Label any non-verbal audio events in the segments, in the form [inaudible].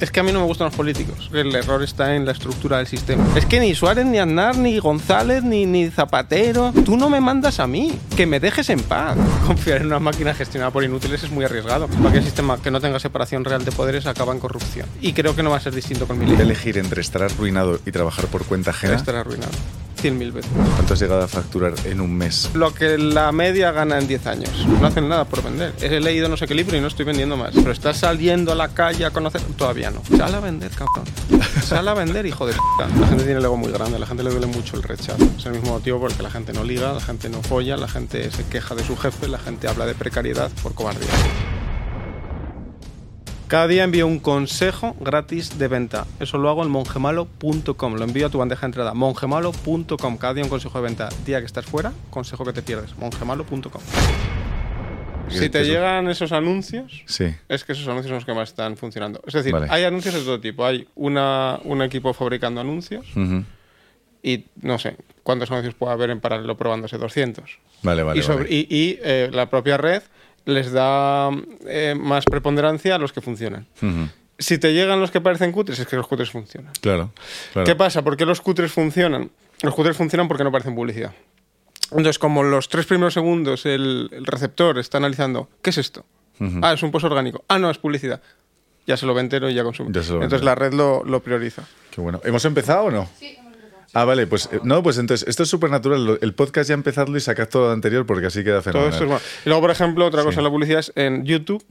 Es que a mí no me gustan los políticos. El error está en la estructura del sistema. Es que ni Suárez, ni Aznar, ni González, ni, ni Zapatero. Tú no me mandas a mí. Que me dejes en paz. [laughs] Confiar en una máquina gestionada por inútiles es muy arriesgado. Cualquier sistema que no tenga separación real de poderes acaba en corrupción. Y creo que no va a ser distinto con mi ley. Elegir entre estar arruinado y trabajar por cuenta ajena. Estar arruinado. Cien mil veces. ¿Cuánto has llegado a facturar en un mes? Lo que la media gana en 10 años. No hacen nada por vender. He leído no sé qué libro y no estoy vendiendo más. Pero estás saliendo a la calle a conocer. Todavía no. Sal a vender, cabrón. Sal a vender, hijo de puta. La gente tiene el ego muy grande. A la gente le duele mucho el rechazo. Es el mismo motivo por el que la gente no liga, la gente no folla, la gente se queja de su jefe, la gente habla de precariedad por cobardía. Cada día envío un consejo gratis de venta. Eso lo hago en mongemalo.com. Lo envío a tu bandeja de entrada. mongemalo.com. Cada día un consejo de venta. Día que estás fuera, consejo que te pierdes. mongemalo.com. Si te llegan esos anuncios, Sí. es que esos anuncios son los que más están funcionando. Es decir, Vale. hay anuncios de todo tipo. Hay una, un equipo fabricando anuncios y no sé cuántos anuncios puede haber en paralelo probándose 200. Vale, vale. y sobre- vale. y- y, eh, la propia red les da eh, más preponderancia a los que funcionan. Si te llegan los que parecen cutres, es que los cutres funcionan. Claro. claro. ¿Qué pasa? ¿Por qué los cutres funcionan? Los cutres funcionan porque no parecen publicidad. Entonces, como los tres primeros segundos el, el receptor está analizando, ¿qué es esto? Ah, es un post orgánico. Ah, no, es publicidad. Ya se lo ve entero y ya consume. Ya Entonces la red lo, lo prioriza. Qué bueno. ¿Hemos empezado o no? Sí, Ah, vale, pues eh, no, pues entonces esto es súper natural. El podcast ya empezadlo y sacad todo lo anterior porque así queda Todo fenomenal. esto es bueno. Y luego, por ejemplo, otra cosa Sí. en la publicidad es en YouTube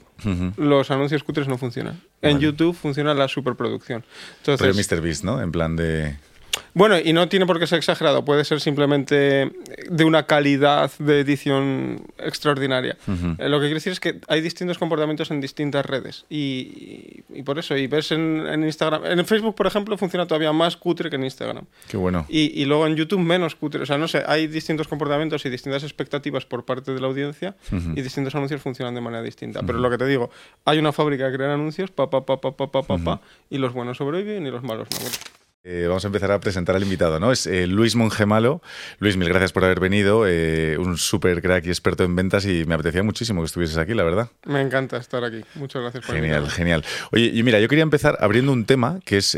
los anuncios cutres no funcionan. En Vale. YouTube funciona la superproducción. Pero Entonces, Mr. Beast, ¿no? En plan de. Bueno, y no tiene por qué ser exagerado, puede ser simplemente de una calidad de edición extraordinaria. Eh, lo que quiere decir es que hay distintos comportamientos en distintas redes. Y, y- y por eso, y ves en, en Instagram, en Facebook, por ejemplo, funciona todavía más cutre que en Instagram. Qué bueno. Y, y luego en YouTube menos cutre. O sea, no sé, hay distintos comportamientos y distintas expectativas por parte de la audiencia y distintos anuncios funcionan de manera distinta. Pero lo que te digo, hay una fábrica que crea anuncios, pa, pa, pa, pa, pa, pa, pa, pa, y los buenos sobreviven y los malos no. Eh, vamos a empezar a presentar al invitado, ¿no? Es eh, Luis Mongemalo. Luis, mil gracias por haber venido. eh, un súper crack y experto en ventas y me apetecía muchísimo que estuvieses aquí, la verdad. Me encanta estar aquí. Muchas gracias por Genial, genial. Oye, y mira, yo quería empezar abriendo un tema que es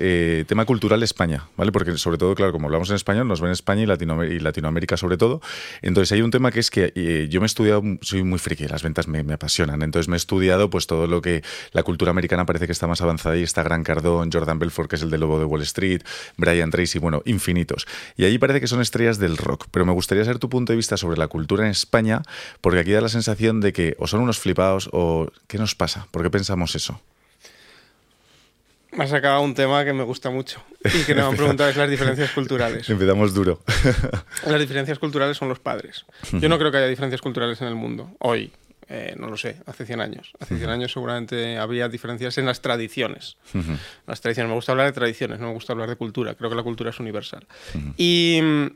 tema cultural España, ¿vale? Porque sobre todo, claro, como hablamos en español, nos ven en España y, Latinoamérica, y Latinoamérica sobre todo. Entonces hay un tema que es que yo me he estudiado, soy muy friki, las ventas me, me apasionan. Entonces me he estudiado pues todo lo que la cultura americana parece que está más avanzada y está Gran Cardón, Jordan Belfort, que es el de Lobo de Wall Street, Brian Tracy, bueno, infinitos. Y allí parece que son estrellas del rock. Pero me gustaría saber tu punto de vista sobre la cultura en España, porque aquí da la sensación de que o son unos flipados o ¿qué nos pasa? ¿Por qué pensamos eso? Me has sacado un tema que me gusta mucho y que me han preguntado es las diferencias culturales. [laughs] Empezamos duro. Las diferencias culturales son los padres. Yo no creo que haya diferencias culturales en el mundo hoy. Eh, no lo sé, hace 100 años. Hace 100 años seguramente había diferencias en las tradiciones. Las tradiciones, me gusta hablar de tradiciones, no me gusta hablar de cultura. Creo que la cultura es universal. Y mm,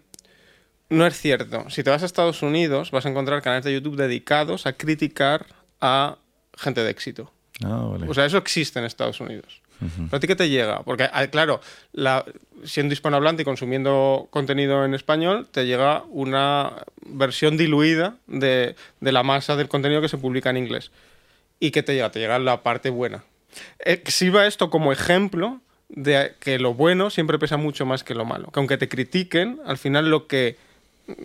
no es cierto. Si te vas a Estados Unidos, vas a encontrar canales de YouTube dedicados a criticar a gente de éxito. Ah, vale. O sea, eso existe en Estados Unidos. ¿Pero a ti qué te llega? Porque, ah, claro, la- siendo hispanohablante y consumiendo contenido en español, te llega una versión diluida de, de la masa del contenido que se publica en inglés. ¿Y qué te llega? Te llega la parte buena. Exhiba esto como ejemplo de que lo bueno siempre pesa mucho más que lo malo. Que aunque te critiquen, al final lo que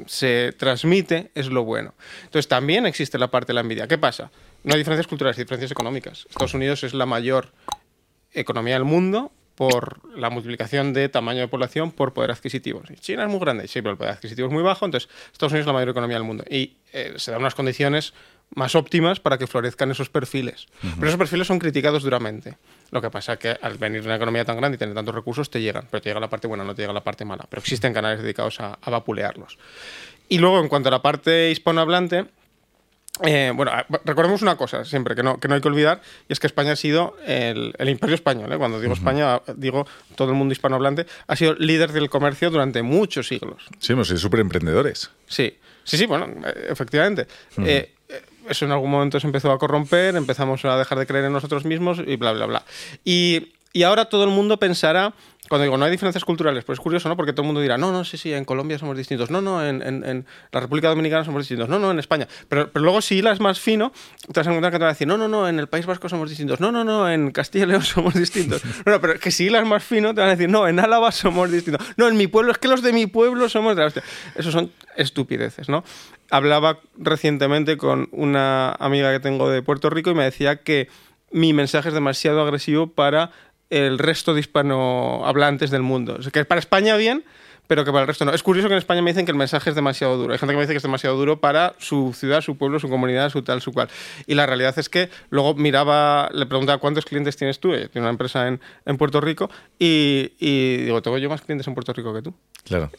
se transmite es lo bueno. Entonces también existe la parte de la envidia. ¿Qué pasa? No hay diferencias culturales, hay diferencias económicas. Estados Unidos es la mayor economía del mundo por la multiplicación de tamaño de población por poder adquisitivo. China es muy grande, sí, pero el poder adquisitivo es muy bajo, entonces Estados Unidos es la mayor economía del mundo. Y eh, se dan unas condiciones más óptimas para que florezcan esos perfiles. Pero esos perfiles son criticados duramente. Lo que pasa es que al venir de una economía tan grande y tener tantos recursos, te llegan. Pero te llega la parte buena, no te llega la parte mala. Pero existen canales dedicados a, a vapulearlos. Y luego, en cuanto a la parte hispanohablante, eh, bueno, a- recordemos una cosa siempre que no, que no hay que olvidar, y es que España ha sido el, el imperio español. ¿eh? Cuando digo España, digo todo el mundo hispanohablante, ha sido líder del comercio durante muchos siglos. Sí, hemos sido súper emprendedores. Sí, sí, sí, bueno, eh, efectivamente. Eh, eso en algún momento se empezó a corromper, empezamos a dejar de creer en nosotros mismos y bla, bla, bla. Y, y ahora todo el mundo pensará cuando digo no hay diferencias culturales, pues es curioso, ¿no? Porque todo el mundo dirá, no, no, sí, sí, en Colombia somos distintos, no, no, en, en, la República Dominicana somos distintos, no, no, en España. Pero, pero luego si hilas más fino, te vas a encontrar que te van a decir, no, no, no, en el País Vasco somos distintos, no, no, no, en Castilla y León [laughs] somos distintos. [laughs] No, no, pero que si hilas más fino, te van a decir, no, en Álava somos distintos, no, en mi pueblo, es que los de mi pueblo somos de la hostia. Eso son estupideces, ¿no? Hablaba recientemente con una amiga que tengo de Puerto Rico y me decía que mi mensaje es demasiado agresivo para el resto de hispanohablantes del mundo. que para España bien, pero que para el resto no. Es curioso que en España me dicen que el mensaje es demasiado duro. Hay gente que me dice que es demasiado duro para su ciudad, su pueblo, su comunidad, su tal, su cual. Y la realidad es que luego miraba, le preguntaba cuántos clientes tienes tú. Tiene una empresa en, en Puerto Rico y, y, digo, tengo yo más clientes en Puerto Rico que tú. Claro,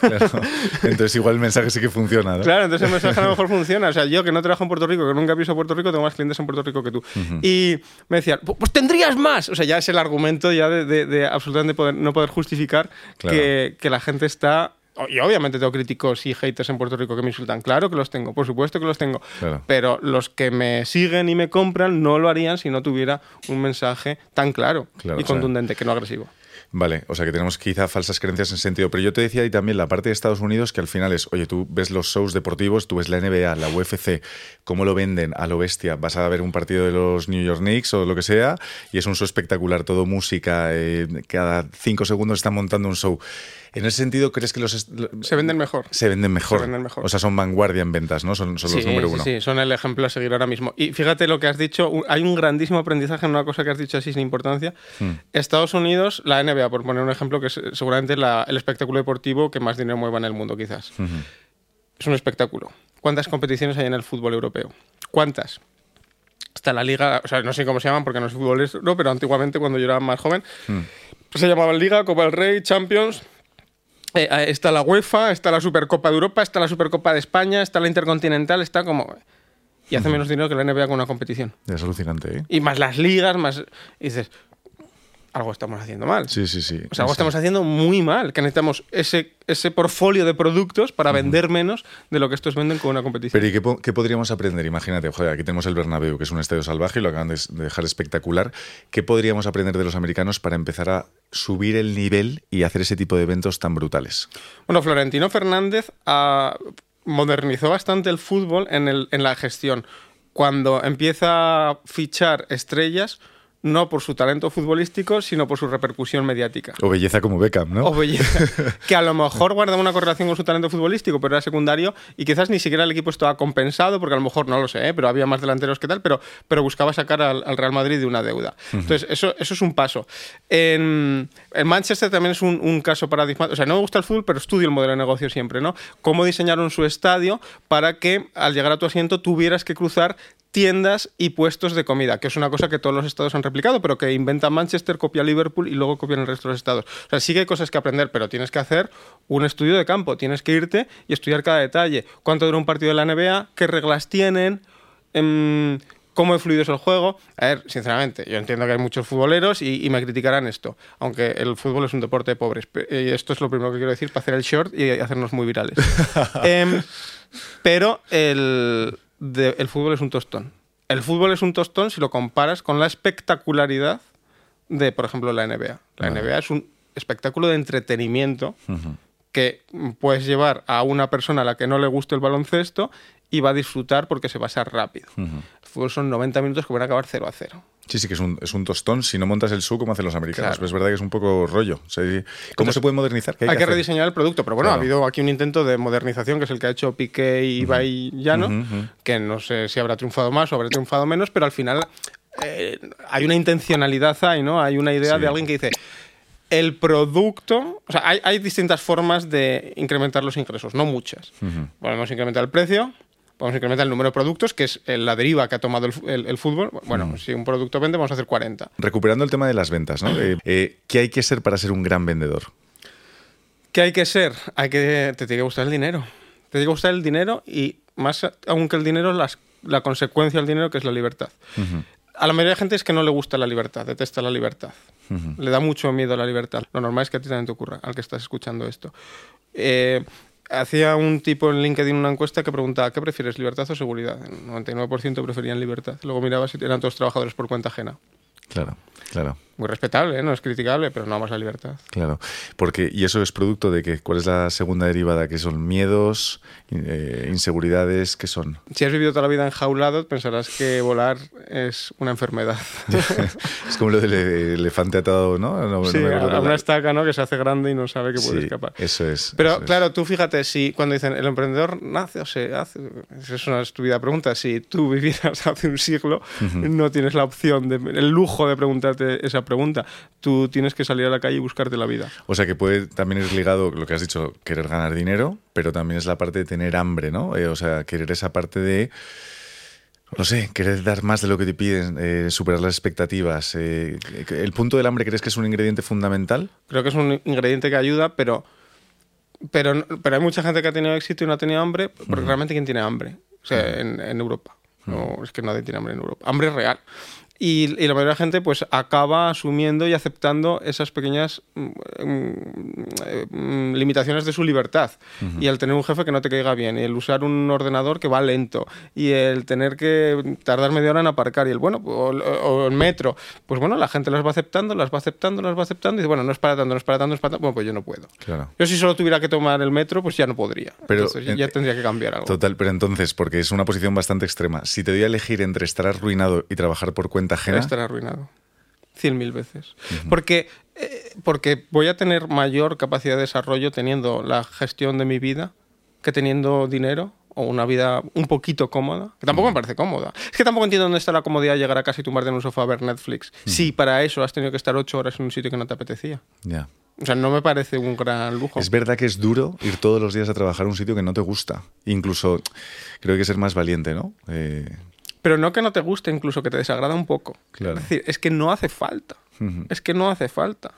claro. [laughs] Entonces igual el mensaje sí que funciona, ¿no? Claro, entonces el mensaje a lo mejor funciona. O sea, yo que no trabajo en Puerto Rico, que nunca piso Puerto Rico, tengo más clientes en Puerto Rico que tú. Y me decían, pues tendrías más. O sea, ya es el argumento ya de, de, absolutamente poder, no poder justificar que, que la gente está y obviamente tengo críticos y haters en Puerto Rico que me insultan. Claro que los tengo, por supuesto que los tengo. Pero los que me siguen y me compran no lo harían si no tuviera un mensaje tan claro, y contundente, que no agresivo. Vale, o sea que tenemos quizá falsas creencias en sentido. Pero yo te decía y también la parte de Estados Unidos que al final es, oye, tú ves los shows deportivos, tú ves la NBA, la UFC, cómo lo venden a lo bestia. Vas a ver un partido de los New York Knicks o lo que sea y es un show espectacular, todo música, eh, cada cinco segundos están montando un show. En ese sentido, ¿crees que los... Se venden mejor. Se venden mejor. Se venden mejor. O sea, son vanguardia en ventas, ¿no? Son, son los número uno. Sí, sí, son el ejemplo a seguir ahora mismo. Y fíjate lo que has dicho, hay un grandísimo aprendizaje en una cosa que has dicho así sin importancia. Hmm. Estados Unidos, la NBA, por poner un ejemplo, que es seguramente el espectáculo deportivo que más dinero mueva en el mundo, quizás. Es un espectáculo. ¿Cuántas competiciones hay en el fútbol europeo? ¿Cuántas? Está la liga, o sea, no sé cómo se llaman porque no es fútbol, no, pero antiguamente cuando yo era más joven, hmm. se llamaba Liga, Copa del Rey, Champions, eh, eh, está la UEFA, está la Supercopa de Europa, está la Supercopa de España, está la Intercontinental, está como... Y hace menos dinero que la NBA con una competición. Es alucinante, ¿eh? Y más las ligas, más... Y dices, algo estamos haciendo mal. Sí, sí, sí. O sea, algo estamos haciendo muy mal, que necesitamos ese, ese portfolio de productos para vender menos de lo que estos venden con una competición. Pero ¿y qué, podríamos aprender? Imagínate, joder, aquí tenemos el Bernabéu, que es un estadio salvaje y lo acaban de dejar espectacular. ¿Qué podríamos aprender de los americanos para empezar a subir el nivel y hacer ese tipo de eventos tan brutales? Bueno, Florentino Fernández ah, modernizó bastante el fútbol en, el, en la gestión. Cuando empieza a fichar estrellas, no por su talento futbolístico, sino por su repercusión mediática. O belleza como Beckham, ¿no? O belleza. [laughs] que a lo mejor guarda una correlación con su talento futbolístico, pero era secundario y quizás ni siquiera el equipo estaba compensado, porque a lo mejor no lo sé, ¿eh? pero había más delanteros que tal, pero, pero buscaba sacar al, Real Madrid de una deuda. Entonces, eso, eso es un paso. En, Manchester también es un, caso paradigmático. O sea, no me gusta el fútbol, pero estudio el modelo de negocio siempre, ¿no? Cómo diseñaron su estadio para que al llegar a tu asiento tuvieras que cruzar tiendas y puestos de comida, que es una cosa que todos los estados han replicado, pero que inventa Manchester, copia Liverpool y luego copian el resto de los estados. O sea, sí que hay cosas que aprender, pero tienes que hacer un estudio de campo, tienes que irte y estudiar cada detalle. ¿Cuánto dura un partido de la NBA? ¿Qué reglas tienen? Em, ¿Cómo fluido es el juego? A ver, sinceramente, yo entiendo que hay muchos futboleros y, me criticarán esto, aunque el fútbol es un deporte de pobres. Y esto es lo primero que quiero decir para hacer el short y hacernos muy virales. [laughs] Em, pero el, el fútbol es un tostón. El fútbol es un tostón si lo comparas con la espectacularidad de, por ejemplo, la NBA. La NBA es un espectáculo de entretenimiento que puedes llevar a una persona a la que no le guste el baloncesto y va a disfrutar porque se va a ser rápido. El fútbol son 90 minutos que van a acabar 0 a 0. Sí, sí, que es un, es un tostón si no montas el SU como hacen los americanos. es verdad que es un poco rollo. ¿Cómo se puede modernizar? hay, que, rediseñar el producto, pero bueno, ha habido aquí un intento de modernización que es el que ha hecho Piqué y Ibai Llano, que no sé si habrá triunfado más o habrá triunfado menos, pero al final eh, hay una intencionalidad ahí, ¿no? Hay una idea de alguien que dice el producto, o sea, hay, distintas formas de incrementar los ingresos, no muchas. Podemos incrementar el precio, vamos a incrementar el número de productos, que es la deriva que ha tomado el, fútbol. Bueno, mm. si un producto vende, vamos a hacer 40. Recuperando el tema de las ventas, ¿no? Eh, eh, ¿Qué hay que ser para ser un gran vendedor? ¿Qué hay que ser? Hay que, te tiene que gustar el dinero. Te tiene que gustar el dinero y más aún que el dinero, la consecuencia del dinero, que es la libertad. A la mayoría de gente es que no le gusta la libertad, detesta la libertad. Le da mucho miedo a la libertad. Lo normal es que a ti también te ocurra, al que estás escuchando esto. Eh, hacía un tipo en LinkedIn una encuesta que preguntaba, ¿qué prefieres, libertad o seguridad? El 99% preferían libertad. Luego miraba si eran todos trabajadores por cuenta ajena. Claro. Claro. Muy respetable, ¿eh? no es criticable, pero no más la libertad. Claro, porque y eso es producto de que cuál es la segunda derivada que son miedos, eh, inseguridades, ¿qué son? Si has vivido toda la vida enjaulado, pensarás que volar es una enfermedad. [laughs] es como lo del elefante atado, ¿no? sí, a una estaca, ¿no? Que se hace grande y no sabe que puede escapar. Eso es. Pero claro, tú fíjate, si cuando dicen el emprendedor nace o se hace, es una estúpida pregunta. Si tú vivieras [laughs] hace un siglo, no tienes la opción, de, el lujo de preguntarte esa pregunta. Tú tienes que salir a la calle y buscarte la vida. O sea que puede también ir ligado lo que has dicho, querer ganar dinero, pero también es la parte de tener hambre, ¿no? Eh, o sea, querer esa parte de no sé, querer dar más de lo que te piden, eh, superar las expectativas. Eh, ¿El punto del hambre crees que es un ingrediente fundamental? Creo que es un ingrediente que ayuda, pero, pero, pero hay mucha gente que ha tenido éxito y no ha tenido hambre, porque realmente ¿quién tiene hambre? O sea, en, en, Europa. No, es que nadie tiene hambre en Europa. Hambre real. Y, la mayoría de la gente pues acaba asumiendo y aceptando esas pequeñas mm, mm, limitaciones de su libertad. Y el tener un jefe que no te caiga bien, y el usar un ordenador que va lento, y el tener que tardar media hora en aparcar, y el bueno, o, el metro, pues bueno, la gente las va aceptando, las va aceptando, las va aceptando, y dice, bueno, no es para tanto, no es para tanto, no es para tanto, bueno, pues yo no puedo. Yo si solo tuviera que tomar el metro, pues ya no podría. Pero ya tendría que cambiar algo. Total, pero entonces, porque es una posición bastante extrema, si te doy a elegir entre estar arruinado y trabajar por cuenta Estar arruinado. Cien mil veces. porque, eh, porque voy a tener mayor capacidad de desarrollo teniendo la gestión de mi vida que teniendo dinero o una vida un poquito cómoda, que tampoco me parece cómoda. Es que tampoco entiendo dónde está la comodidad de llegar a casa y tumbarte en un sofá a ver Netflix. Si para eso has tenido que estar ocho horas en un sitio que no te apetecía. Ya. O sea, no me parece un gran lujo. Es verdad que es duro ir todos los días a trabajar a un sitio que no te gusta. Incluso creo que hay que ser más valiente, ¿no? Eh, pero no que no te guste, incluso que te desagrada un poco. Es decir, es que no hace falta. Es que no hace falta.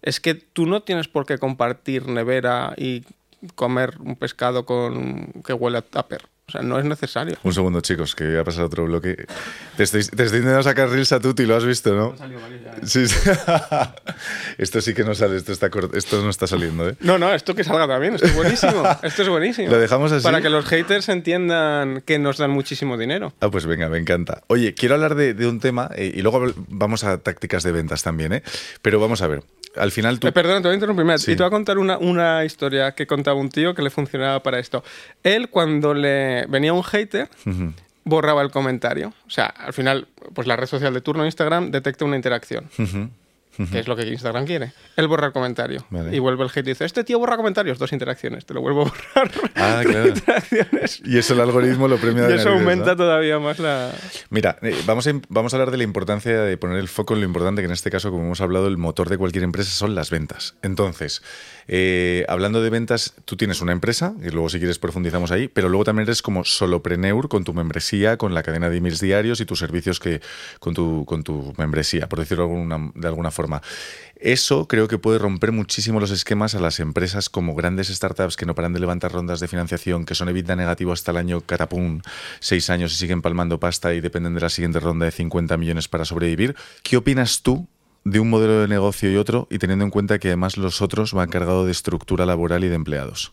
Es que tú no tienes por qué compartir nevera y comer un pescado con que huele a tupper. O sea, no es necesario. Un segundo, chicos, que voy a pasar otro bloque. Te estoy, te estoy intentando sacar reels a Tuti, lo has visto, ¿no? ¿eh? Sí, sí. [laughs] esto sí que no sale, esto, está esto no está saliendo, ¿eh? No, no, esto que salga también, esto es buenísimo. [laughs] Esto es buenísimo. Lo dejamos así. Para que los haters entiendan que nos dan muchísimo dinero. Ah, pues venga, me encanta. Oye, quiero hablar de, de un tema eh, y luego vamos a tácticas de ventas también, ¿eh? Pero vamos a ver al final tú... Eh, perdona, te voy a interrumpir. Y te voy a contar una, una, historia que contaba un tío que le funcionaba para esto. Él, cuando le venía un hater, borraba el comentario. O sea, al final, pues la red social de turno Instagram detecta una interacción que es lo que Instagram quiere. Él borra el comentario y vuelve el hate y dice, este tío borra comentarios, dos interacciones, te lo vuelvo a borrar. [laughs] Ah, claro. Y eso el algoritmo lo premia [laughs] de Y eso aumenta todavía más la... Mira, eh, vamos, a, vamos a hablar de la importancia de poner el foco en lo importante, que en este caso, como hemos hablado, el motor de cualquier empresa son las ventas. Entonces, eh, hablando de ventas, tú tienes una empresa, y luego si quieres profundizamos ahí, pero luego también eres como solopreneur con tu membresía, con la cadena de emails diarios y tus servicios que con tu, con tu membresía, por decirlo de alguna forma. Eso creo que puede romper muchísimo los esquemas a las empresas como grandes startups que no paran de levantar rondas de financiación, que son evita negativo hasta el año catapum, seis años y siguen palmando pasta y dependen de la siguiente ronda de 50 millones para sobrevivir. ¿Qué opinas tú de un modelo de negocio y otro y teniendo en cuenta que además los otros van cargados de estructura laboral y de empleados?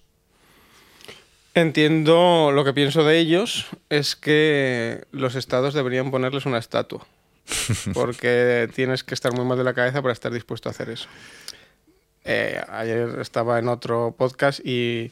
Entiendo lo que pienso de ellos es que los estados deberían ponerles una estatua [laughs] porque tienes que estar muy mal de la cabeza para estar dispuesto a hacer eso. Eh, ayer estaba en otro podcast y,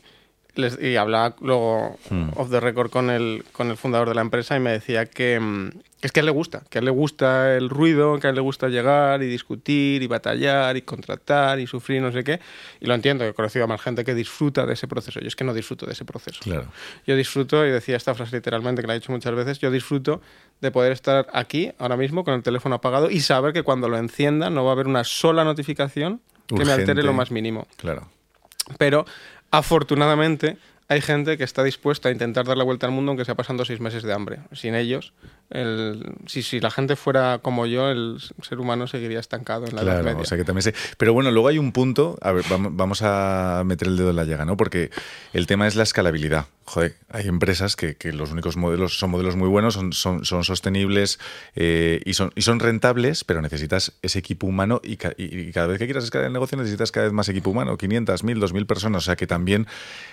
les, y hablaba luego hmm. off the record con el, con el fundador de la empresa y me decía que, mm, es que a él le gusta, que a él le gusta el ruido, que a él le gusta llegar y discutir y batallar y contratar y sufrir no sé qué. Y lo entiendo, he conocido a más gente que disfruta de ese proceso. Yo es que no disfruto de ese proceso. Claro. Yo disfruto, y decía esta frase literalmente que la he dicho muchas veces, yo disfruto de poder estar aquí ahora mismo con el teléfono apagado y saber que cuando lo encienda no va a haber una sola notificación que me altere lo más mínimo. Claro. Pero afortunadamente hay gente que está dispuesta a intentar dar la vuelta al mundo aunque sea pasando seis meses de hambre. Sin ellos, el, si, si, la gente fuera como yo, el ser humano seguiría estancado en la claro, media. O sea que también. Pero bueno, luego hay un punto, a ver, vamos a meter el dedo en la llaga, ¿no? Porque el tema es la escalabilidad. Joder, hay empresas que, que los únicos modelos son modelos muy buenos, son, son, son sostenibles eh, y, son, y son rentables, pero necesitas ese equipo humano y, y, cada vez que quieras escalar el negocio necesitas cada vez más equipo humano, 500, 1000, 2000 personas. O sea que también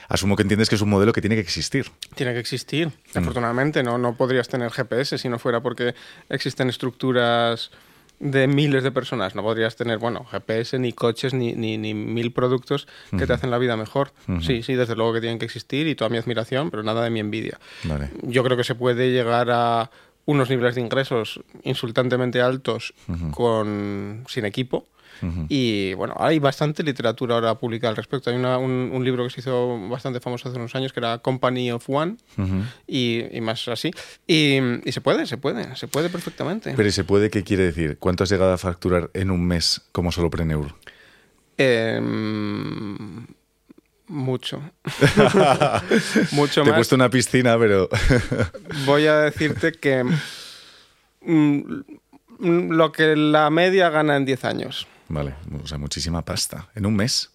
asumo que entiendes que es un modelo que tiene que existir. Tiene que existir. Mm. Afortunadamente, no, no podrías tener GPS si no fuera porque existen estructuras de miles de personas. No podrías tener, bueno, GPS, ni coches, ni, ni, ni mil productos que te hacen la vida mejor. Sí, sí, desde luego que tienen que existir y toda mi admiración, pero nada de mi envidia. Vale. Yo creo que se puede llegar a unos niveles de ingresos insultantemente altos con, sin equipo. Y bueno, hay bastante literatura ahora publicada al respecto. Hay una- un, un libro que se hizo bastante famoso hace unos años que era Company of One y, y más así. Y, y se puede, se puede, se puede perfectamente. Pero ¿y se puede, ¿qué quiere decir? ¿Cuánto has llegado a facturar en un mes como solo Preneur? Em, mucho. [laughs] mucho Te he más. puesto una piscina, pero... [laughs] Voy a decirte que mm, lo que la media gana en 10 años. Vale, o sea, muchísima pasta. En un mes.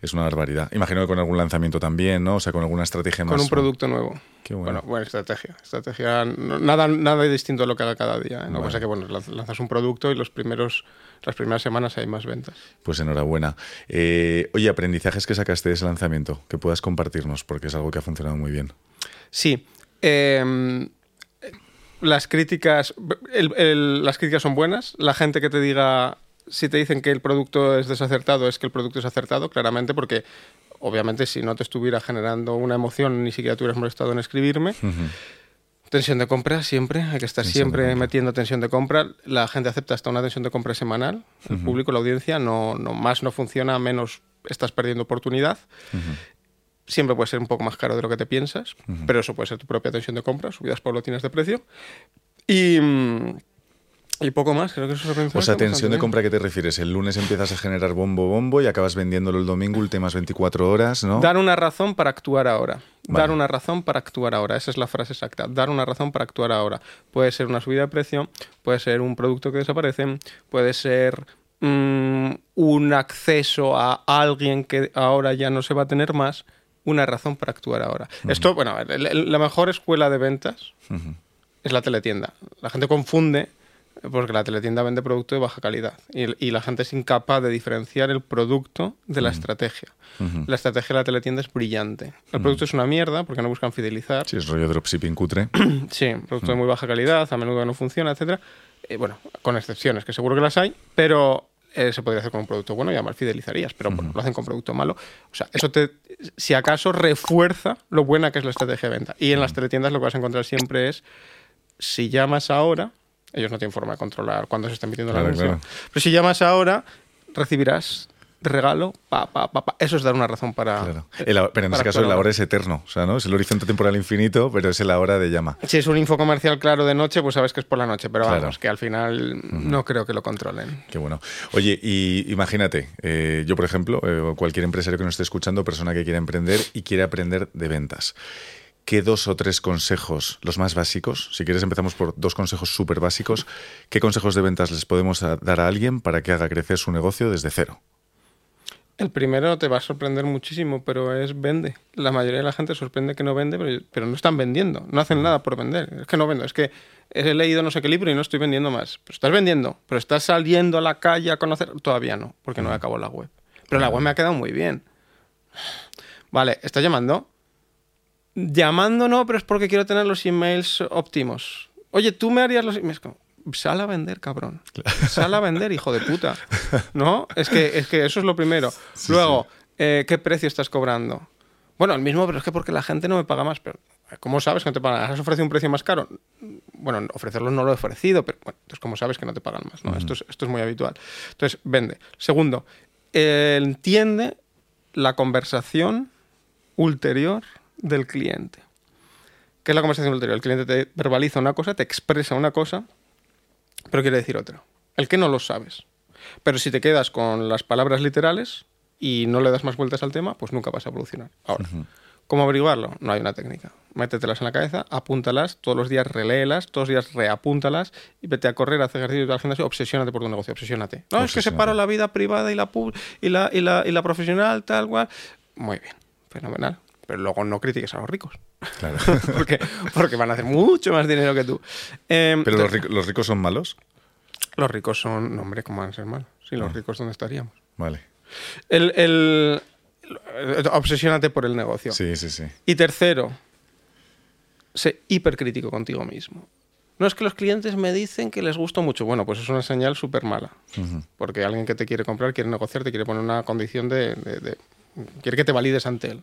Es una barbaridad. Imagino que con algún lanzamiento también, ¿no? O sea, con alguna estrategia más. Con un producto nuevo. Qué bueno. Bueno, buena estrategia. Estrategia, no- nada, nada distinto a lo que haga cada día. ¿eh? Que pasa que bueno, lanz- lanzas un producto y los primeros, las primeras semanas hay más ventas. Pues enhorabuena. Eh, oye, aprendizajes que sacaste de ese lanzamiento, que puedas compartirnos, porque es algo que ha funcionado muy bien. Sí. em, las críticas. el- el- las críticas son buenas. La gente que te diga. Si te dicen que el producto es desacertado, es que el producto es acertado, claramente, porque obviamente si no te estuviera generando una emoción, ni siquiera te hubieras molestado en escribirme. Tensión de compra siempre, hay que estar Tensión siempre metiendo tensión de compra. La gente acepta hasta una tensión de compra semanal. El público, la audiencia, no, no más no funciona, menos estás perdiendo oportunidad. Siempre puede ser un poco más caro de lo que te piensas, pero eso puede ser tu propia tensión de compra, subidas paulatinas de precio. Y, mm, y poco más, creo que eso es. O sea, tensión de compra, ¿a qué te refieres? El lunes empiezas a generar bombo bombo y acabas vendiéndolo el domingo, últimas 24 horas, ¿no? Dar una razón para actuar ahora. Dar una razón para actuar ahora. Esa es la frase exacta. Dar una razón para actuar ahora. Puede ser una subida de precio, puede ser un producto que desaparece, puede ser mm, un acceso a alguien que ahora ya no se va a tener más. Una razón para actuar ahora. Esto, bueno, a ver, el- el- la mejor escuela de ventas es la teletienda. La gente confunde porque la teletienda vende producto de baja calidad y, y la gente es incapaz de diferenciar el producto de la estrategia. La estrategia de la teletienda es brillante. El producto es una mierda porque no buscan fidelizar. Sí, es rollo dropshipping cutre. [clears throat] Sí, producto de muy baja calidad, a menudo no funciona, etcétera. Eh, bueno, con excepciones, que seguro que las hay, pero eh, se podría hacer con un producto bueno y además fidelizarías, pero bueno, lo hacen con producto malo. O sea, eso te, si acaso, refuerza lo buena que es la estrategia de venta. Y en las teletiendas lo que vas a encontrar siempre es, si llamas ahora, ellos no tienen forma de controlar cuándo se está emitiendo Claro, la anuncio, claro. pero si llamas ahora, recibirás regalo, pa, pa, pa, pa. Eso es dar una razón para... Claro. El pero en ese caso el ahora. es eterno, o sea, ¿no? Es el horizonte temporal infinito, pero es el ahora de llama. Si es un info comercial claro de noche, pues sabes que es por la noche, pero Claro. vamos, que al final no creo que lo controlen. Qué bueno. Oye, y imagínate, eh, yo por ejemplo, eh, cualquier empresario que nos esté escuchando, persona que quiera emprender y quiere aprender de ventas. ¿Qué dos o tres consejos, los más básicos? Si quieres empezamos por dos consejos súper básicos. ¿Qué consejos de ventas les podemos dar a alguien para que haga crecer su negocio desde cero? El primero te va a sorprender muchísimo, pero es vende. La mayoría de la gente sorprende que no vende, pero, pero no están vendiendo. No hacen nada por vender. Es que no vendo. Es que he leído no sé qué libro y no estoy vendiendo más. Pero estás vendiendo. Pero estás saliendo a la calle a conocer. Todavía no, porque no he acabado la web. Pero la web me ha quedado muy bien. Vale, ¿estás llamando? Llamando no, pero es porque quiero tener los emails óptimos. Oye, tú me harías los emails. Sal a vender, cabrón. Sal a vender, hijo de puta. ¿No? Es que, es que eso es lo primero. Luego, eh, ¿qué precio estás cobrando? Bueno, el mismo, pero es que porque la gente no me paga más. Pero, ¿cómo sabes que no te pagan? ¿Has ofrecido un precio más caro? Bueno, ofrecerlo no lo he ofrecido, pero bueno, entonces, ¿cómo sabes que no te pagan más? ¿no? esto, es, esto es muy habitual. Entonces, vende. Segundo, eh, entiende la conversación ulterior del cliente. ¿Qué es la conversación ulterior? El cliente te verbaliza una cosa, te expresa una cosa, pero quiere decir otra. El que no lo sabes. Pero si te quedas con las palabras literales y no le das más vueltas al tema, pues nunca vas a evolucionar. Ahora, ¿cómo averiguarlo? No hay una técnica. Métetelas en la cabeza, apúntalas, todos los días reléelas, todos los días reapúntalas y vete a correr, a hacer ejercicio al gimnasio, obsesiónate por tu negocio, obsesiónate. No, es que separo la vida privada y la, y la, y la, y la profesional, tal cual. Muy bien, fenomenal. Pero luego no critiques a los ricos. Claro. [laughs] porque, porque van a hacer mucho más dinero que tú. Em, ¿Pero los, ric- los ricos son malos? los ricos son, no, hombre, ¿cómo van a ser malos? Si los ricos, ¿dónde estaríamos? Vale. El, el- el- obsesiónate por el negocio. Sí, sí, sí. Y tercero, sé hipercrítico contigo mismo. No es que los clientes me dicen que les gustó mucho. Bueno, pues es una señal súper mala. Porque alguien que te quiere comprar quiere negociar, te quiere poner una condición de quiere que te valides ante él.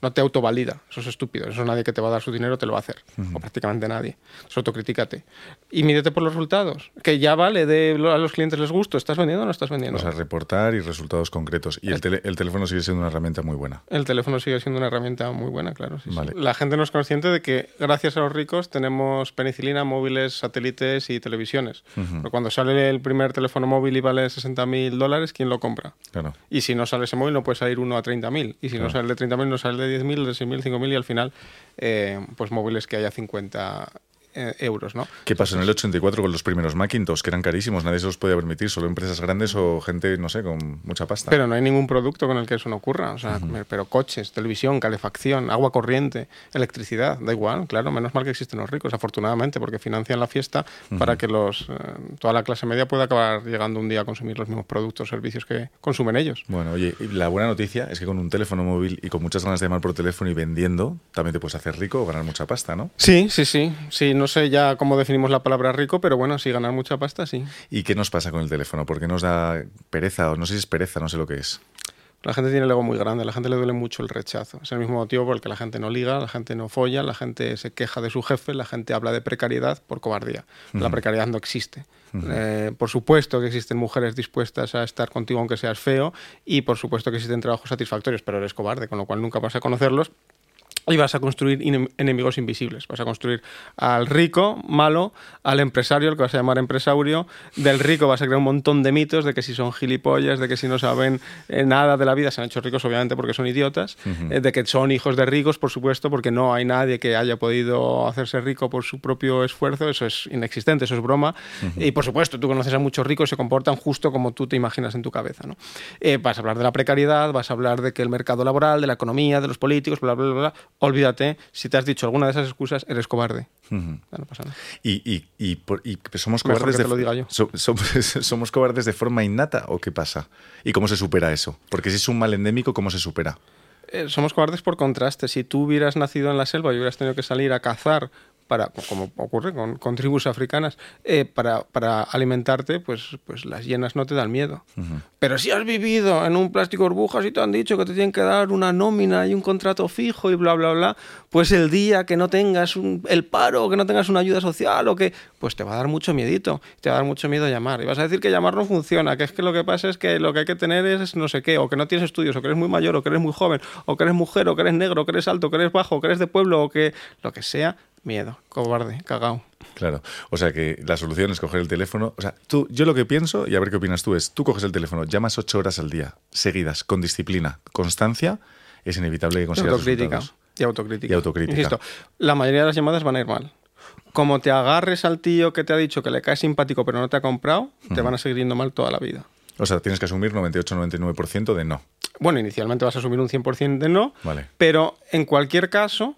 No te autovalida. Eso es estúpido. Eso nadie que te va a dar su dinero te lo va a hacer. O prácticamente nadie. Eso autocríticate. Y mídete por los resultados. Que ya vale de a los clientes les gusto. ¿Estás vendiendo o no estás vendiendo? O sea, reportar y resultados concretos. Y el, teléfono sigue siendo una herramienta muy buena. El teléfono sigue siendo una herramienta muy buena, claro. La gente no es consciente de que gracias a los ricos tenemos penicilina, móviles, satélites y televisiones. Pero cuando sale el primer teléfono móvil y vale 60 mil dólares, ¿quién lo compra? Claro. Y si no sale ese móvil, no puede salir uno a 30.000. Y si no sale de 30.000, no sale de 10.000, de 6.000, 5.000 y al final, eh, pues móviles que haya 50 eh, euros, ¿no? ¿Qué pasó en el 84 con los primeros Macintosh, que eran carísimos? Nadie se los podía permitir, solo empresas grandes o gente, no sé, con mucha pasta. Pero no hay ningún producto con el que eso no ocurra. O sea, pero coches, televisión, calefacción, agua corriente, electricidad, da igual, claro, menos mal que existen los ricos, afortunadamente, porque financian la fiesta para que los, eh, toda la clase media pueda acabar llegando un día a consumir los mismos productos o servicios que consumen ellos. Bueno, oye, la buena noticia es que con un teléfono móvil y con muchas ganas de llamar por teléfono y vendiendo, también te puedes hacer rico o ganar mucha pasta, ¿no? Sí, sí, sí. Sí, no sé ya cómo definimos la palabra rico, pero bueno, si ganar mucha pasta, sí. ¿Y qué nos pasa con el teléfono? ¿Por qué nos da pereza? O no sé si es pereza, no sé lo que es. La gente tiene el ego muy grande, a la gente le duele mucho el rechazo. Es el mismo motivo por el que la gente no liga, la gente no folla, la gente se queja de su jefe, la gente habla de precariedad por cobardía. La precariedad no existe. Eh, por supuesto que existen mujeres dispuestas a estar contigo aunque seas feo y por supuesto que existen trabajos satisfactorios, pero eres cobarde, con lo cual nunca vas a conocerlos y vas a construir enemigos invisibles. Vas a construir al rico, malo, al empresario, el que vas a llamar empresario. Del rico vas a crear un montón de mitos de que si son gilipollas, de que si no saben eh, nada de la vida, se han hecho ricos obviamente porque son idiotas, eh, de que son hijos de ricos, por supuesto, porque no hay nadie que haya podido hacerse rico por su propio esfuerzo. Eso es inexistente, eso es broma. Y por supuesto, tú conoces a muchos ricos y se comportan justo como tú te imaginas en tu cabeza. ¿no? Eh, vas a hablar de la precariedad, vas a hablar de que el mercado laboral, de la economía, de los políticos, bla, bla, bla. bla olvídate, si te has dicho alguna de esas excusas, eres cobarde. no pasa nada. ¿Y, somos cobardes de, ¿Somos cobardes de forma innata o qué pasa? ¿Y cómo se supera eso? Porque si es un mal endémico, ¿cómo se supera? Eh, somos cobardes por contraste. Si tú hubieras nacido en la selva y hubieras tenido que salir a cazar para, como ocurre con, con tribus africanas, eh, para, para, alimentarte, pues, pues las hienas no te dan miedo. Pero si has vivido en un plástico burbujas y te han dicho que te tienen que dar una nómina y un contrato fijo y bla, bla, bla, pues el día que no tengas el paro, que no tengas una ayuda social o que, pues te va a dar mucho miedito, te va a dar mucho miedo llamar. Y vas a decir que llamar no funciona, que es que lo que pasa es que lo que hay que tener es no sé qué, o que no tienes estudios, o que eres muy mayor, o que eres muy joven, o que eres mujer, o que eres negro, o que eres alto, o que eres bajo, o que eres de pueblo, o que lo que sea, miedo, cobarde, cagao. Claro, o sea que la solución es coger el teléfono. O sea, tú, yo lo que pienso, y a ver qué opinas tú, es tú coges el teléfono, llamas ocho horas al día, seguidas, con disciplina, constancia, es inevitable que consigas autocrítica, Y autocrítica. Y autocrítica. Insisto, la mayoría de las llamadas van a ir mal. Como te agarres al tío que te ha dicho que le cae simpático pero no te ha comprado, te van a seguir yendo mal toda la vida. O sea, tienes que asumir 98-99% de no. Bueno, inicialmente vas a asumir un 100% de no, vale. pero en cualquier caso,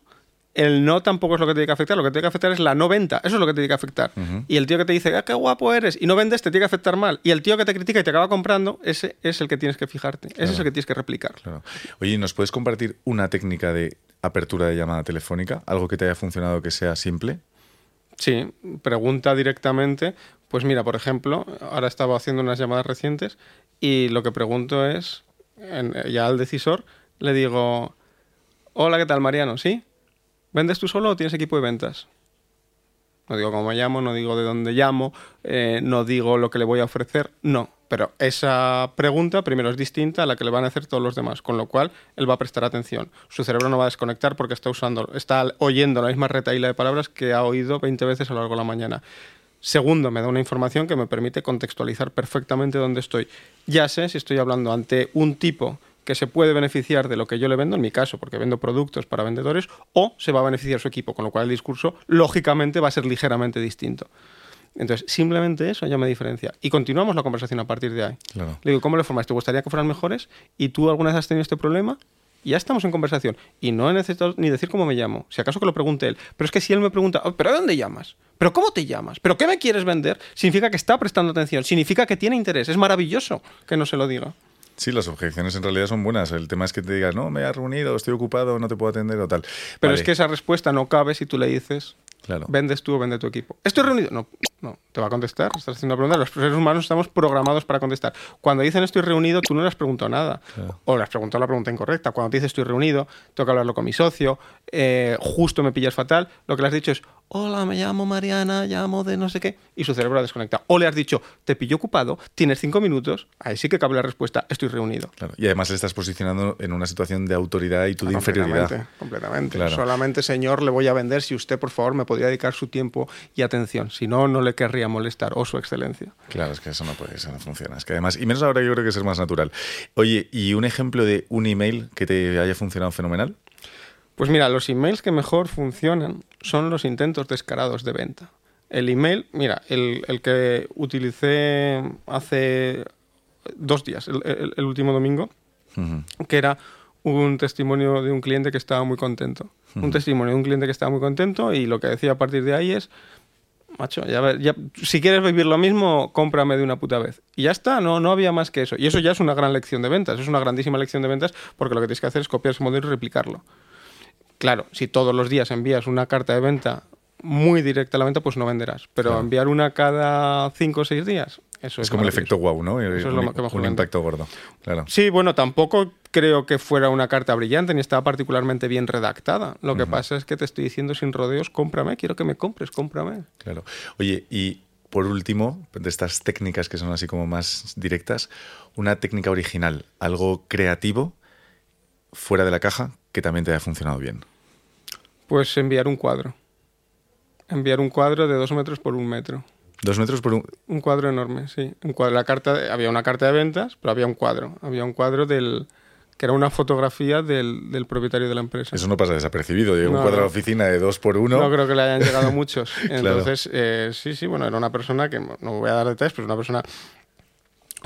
el no tampoco es lo que te tiene que afectar, lo que te tiene que afectar es la no venta, eso es lo que te tiene que afectar. Y el tío que te dice, ah, qué guapo eres, y no vendes, te tiene que afectar mal. Y el tío que te critica y te acaba comprando, ese es el que tienes que fijarte, ese es el que tienes que replicar. Oye, ¿nos puedes compartir una técnica de apertura de llamada telefónica? ¿Algo que te haya funcionado que sea simple? Sí, pregunta directamente. Pues mira, por ejemplo, ahora estaba haciendo unas llamadas recientes y lo que pregunto es, ya al decisor, le digo, hola, ¿qué tal, Mariano? ¿Sí? ¿Vendes tú solo o tienes equipo de ventas? No digo cómo me llamo, no digo de dónde llamo, eh, no digo lo que le voy a ofrecer, no. Pero esa pregunta primero es distinta a la que le van a hacer todos los demás, con lo cual él va a prestar atención. Su cerebro no va a desconectar porque está usando, está oyendo la misma retaíla de palabras que ha oído 20 veces a lo largo de la mañana. Segundo, me da una información que me permite contextualizar perfectamente dónde estoy. Ya sé si estoy hablando ante un tipo que se puede beneficiar de lo que yo le vendo, en mi caso, porque vendo productos para vendedores, o se va a beneficiar su equipo, con lo cual el discurso, lógicamente, va a ser ligeramente distinto. Entonces, simplemente eso ya me diferencia. Y continuamos la conversación a partir de ahí. Le digo, ¿cómo le formas? ¿Te gustaría que fueran mejores? ¿Y tú alguna vez has tenido este problema? Y ya estamos en conversación. Y no he necesitado ni decir cómo me llamo. Si acaso que lo pregunte él. Pero es que si él me pregunta, oh, ¿pero dónde llamas? ¿Pero cómo te llamas? ¿Pero qué me quieres vender? Significa que está prestando atención. Significa que tiene interés. Es maravilloso que no se lo diga. Sí, las objeciones en realidad son buenas. El tema es que te digas, no, me has reunido, estoy ocupado, no te puedo atender o tal. Pero es que esa respuesta no cabe si tú le dices, Claro. ¿Vendes tú o vende tu equipo? ¿Estoy reunido? No, no. Te va a contestar. Estás haciendo una pregunta. Los seres humanos estamos programados para contestar. Cuando dicen estoy reunido, tú no le has preguntado nada. O le has preguntado la pregunta incorrecta. Cuando te dices estoy reunido, tengo que hablarlo con mi socio, eh, justo me pillas fatal, lo que le has dicho es, hola, me llamo Mariana, llamo de no sé qué, y su cerebro ha desconectado. O le has dicho, te pillo ocupado, tienes cinco minutos, ahí sí que cabe la respuesta, estoy reunido. Claro. Y además le estás posicionando en una situación de autoridad y tú de inferioridad. Completamente, completamente. Claro. Solamente, señor, le voy a vender si usted, por favor, me podría dedicar su tiempo y atención. Si no, no le querría molestar, o su excelencia. Claro, es que eso no puede, eso no funciona. Es que además, y menos ahora yo creo que es más natural. Oye, ¿y un ejemplo de un email que te haya funcionado fenomenal? Pues mira, los emails que mejor funcionan son los intentos descarados de venta. El email, mira, el, el que utilicé hace dos días, el, el, el último domingo, uh -huh. que era un testimonio de un cliente que estaba muy contento. Uh -huh. Un testimonio de un cliente que estaba muy contento y lo que decía a partir de ahí es, macho, ya, ya, si quieres vivir lo mismo, cómprame de una puta vez. Y ya está, no, no había más que eso. Y eso ya es una gran lección de ventas, es una grandísima lección de ventas porque lo que tienes que hacer es copiar ese modelo y replicarlo. Claro, si todos los días envías una carta de venta muy directa a la venta, pues no venderás. Pero claro. enviar una cada cinco o seis días, eso es. Es como el efecto wow, ¿no? Eso un, es lo que un impacto gordo. Claro. Sí, bueno, tampoco creo que fuera una carta brillante ni estaba particularmente bien redactada. Lo que uh -huh. pasa es que te estoy diciendo sin rodeos, cómprame, quiero que me compres, cómprame. Claro. Oye, y por último, de estas técnicas que son así como más directas, una técnica original, algo creativo, fuera de la caja, que también te haya funcionado bien. Pues enviar un cuadro. Enviar un cuadro de dos metros por un metro. ¿Dos metros por un...? Un cuadro enorme, sí. Un cuadro, la carta, de, había una carta de ventas, pero había un cuadro. Había un cuadro del que era una fotografía del, del propietario de la empresa. Eso no pasa desapercibido. Llega no, un cuadro la oficina de dos por uno. No creo que le hayan llegado [laughs] muchos. Entonces, claro. eh, sí, sí, bueno, era una persona que, no voy a dar detalles, pero una persona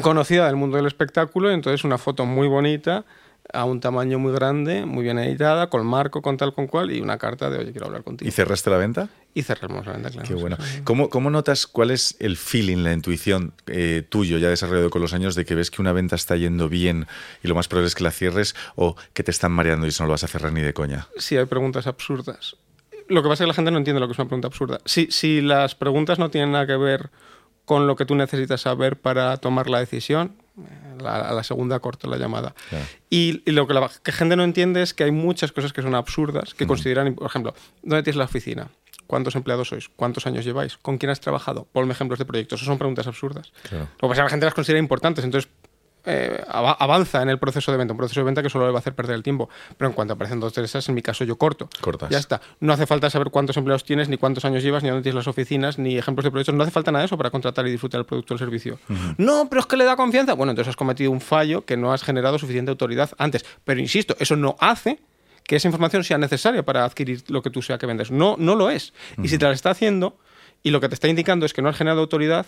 conocida del mundo del espectáculo. Entonces, una foto muy bonita a un tamaño muy grande, muy bien editada, con marco, con tal, con cual, y una carta de, oye, quiero hablar contigo. ¿Y cerraste la venta? Y cerramos la venta, claro. Qué bueno. ¿Cómo, ¿Cómo, notas cuál es el feeling, la intuición eh, tuyo, ya desarrollado con los años, de que ves que una venta está yendo bien y lo más probable es que la cierres o que te están mareando y eso no lo vas a cerrar ni de coña? Sí, hay preguntas absurdas. Lo que pasa es que la gente no entiende lo que es una pregunta absurda. Si, si las preguntas no tienen nada que ver con lo que tú necesitas saber para tomar la decisión, a la segunda corto la llamada. Y, y, lo que la que gente no entiende es que hay muchas cosas que son absurdas, que mm. consideran, por ejemplo, ¿dónde tienes la oficina? ¿Cuántos empleados sois? ¿Cuántos años lleváis? ¿Con quién has trabajado? Ponme ejemplos de proyectos. Eso son preguntas absurdas. Claro. Lo que pasa es que la gente las considera importantes, entonces eh, avanza en el proceso de venta, un proceso de venta que solo le va a hacer perder el tiempo. Pero en cuanto aparecen dos esas, en mi caso yo corto. Cortas. Ya está. No hace falta saber cuántos empleados tienes, ni cuántos años llevas, ni dónde tienes las oficinas, ni ejemplos de proyectos. No hace falta nada de eso para contratar y disfrutar el producto o el servicio. Uh -huh. No, pero es que le da confianza. Bueno, entonces has cometido un fallo que no has generado suficiente autoridad antes. Pero insisto, eso no hace que esa información sea necesaria para adquirir lo que tú sea que vendes. No, no lo es. Uh -huh. Y si te la está haciendo y lo que te está indicando es que no has generado autoridad,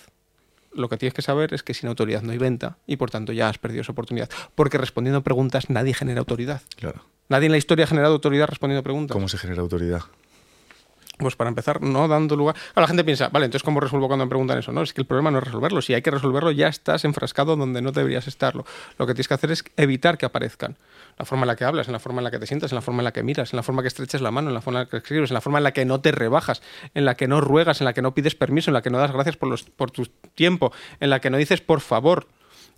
lo que tienes que saber es que sin autoridad no hay venta y por tanto ya has perdido esa oportunidad. Porque respondiendo preguntas nadie genera autoridad. Claro. Nadie en la historia ha generado autoridad respondiendo preguntas. ¿Cómo se genera autoridad? Pues para empezar, no dando lugar. Ahora la gente piensa, vale, entonces ¿cómo resuelvo cuando me preguntan eso? No, es que el problema no es resolverlo. Si hay que resolverlo, ya estás enfrascado donde no deberías estarlo. Lo que tienes que hacer es evitar que aparezcan. La forma en la que hablas, en la forma en la que te sientas, en la forma en la que miras, en la forma que estrechas la mano, en la forma en la que escribes, en la forma en la que no te rebajas, en la que no ruegas, en la que no pides permiso, en la que no das gracias por, los, por tu tiempo, en la que no dices por favor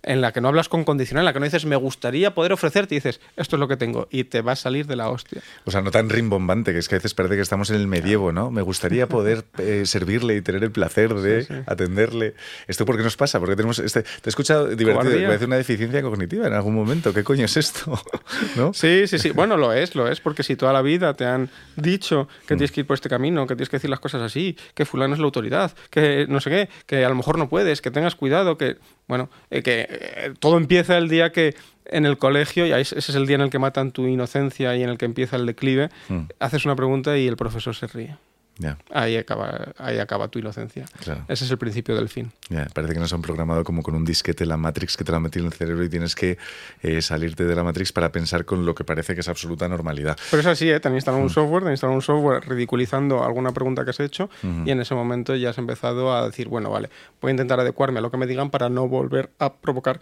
en la que no hablas con condicional, en la que no dices me gustaría poder ofrecerte y dices esto es lo que tengo y te va a salir de la hostia. O sea, no tan rimbombante, que es que a veces parece que estamos en el medievo, ¿no? Me gustaría poder eh, servirle y tener el placer de sí, sí. atenderle. ¿Esto por qué nos pasa? Porque tenemos este... Te he escuchado divertido, parece una deficiencia cognitiva en algún momento. ¿Qué coño es esto? [laughs] ¿No? Sí, sí, sí. Bueno, lo es, lo es, porque si toda la vida te han dicho que tienes que ir por este camino, que tienes que decir las cosas así, que fulano es la autoridad, que no sé qué, que a lo mejor no puedes, que tengas cuidado, que bueno, eh, que eh, todo empieza el día que en el colegio, y ese es el día en el que matan tu inocencia y en el que empieza el declive, mm. haces una pregunta y el profesor se ríe. Yeah. Ahí, acaba, ahí acaba tu inocencia. Claro. Ese es el principio del fin. Yeah. Parece que nos han programado como con un disquete la Matrix que te la han metido en el cerebro y tienes que eh, salirte de la Matrix para pensar con lo que parece que es absoluta normalidad. Pero es así, ¿eh? te han instalado mm. un software, te han instalado un software ridiculizando alguna pregunta que has hecho mm -hmm. y en ese momento ya has empezado a decir, bueno, vale, voy a intentar adecuarme a lo que me digan para no volver a provocar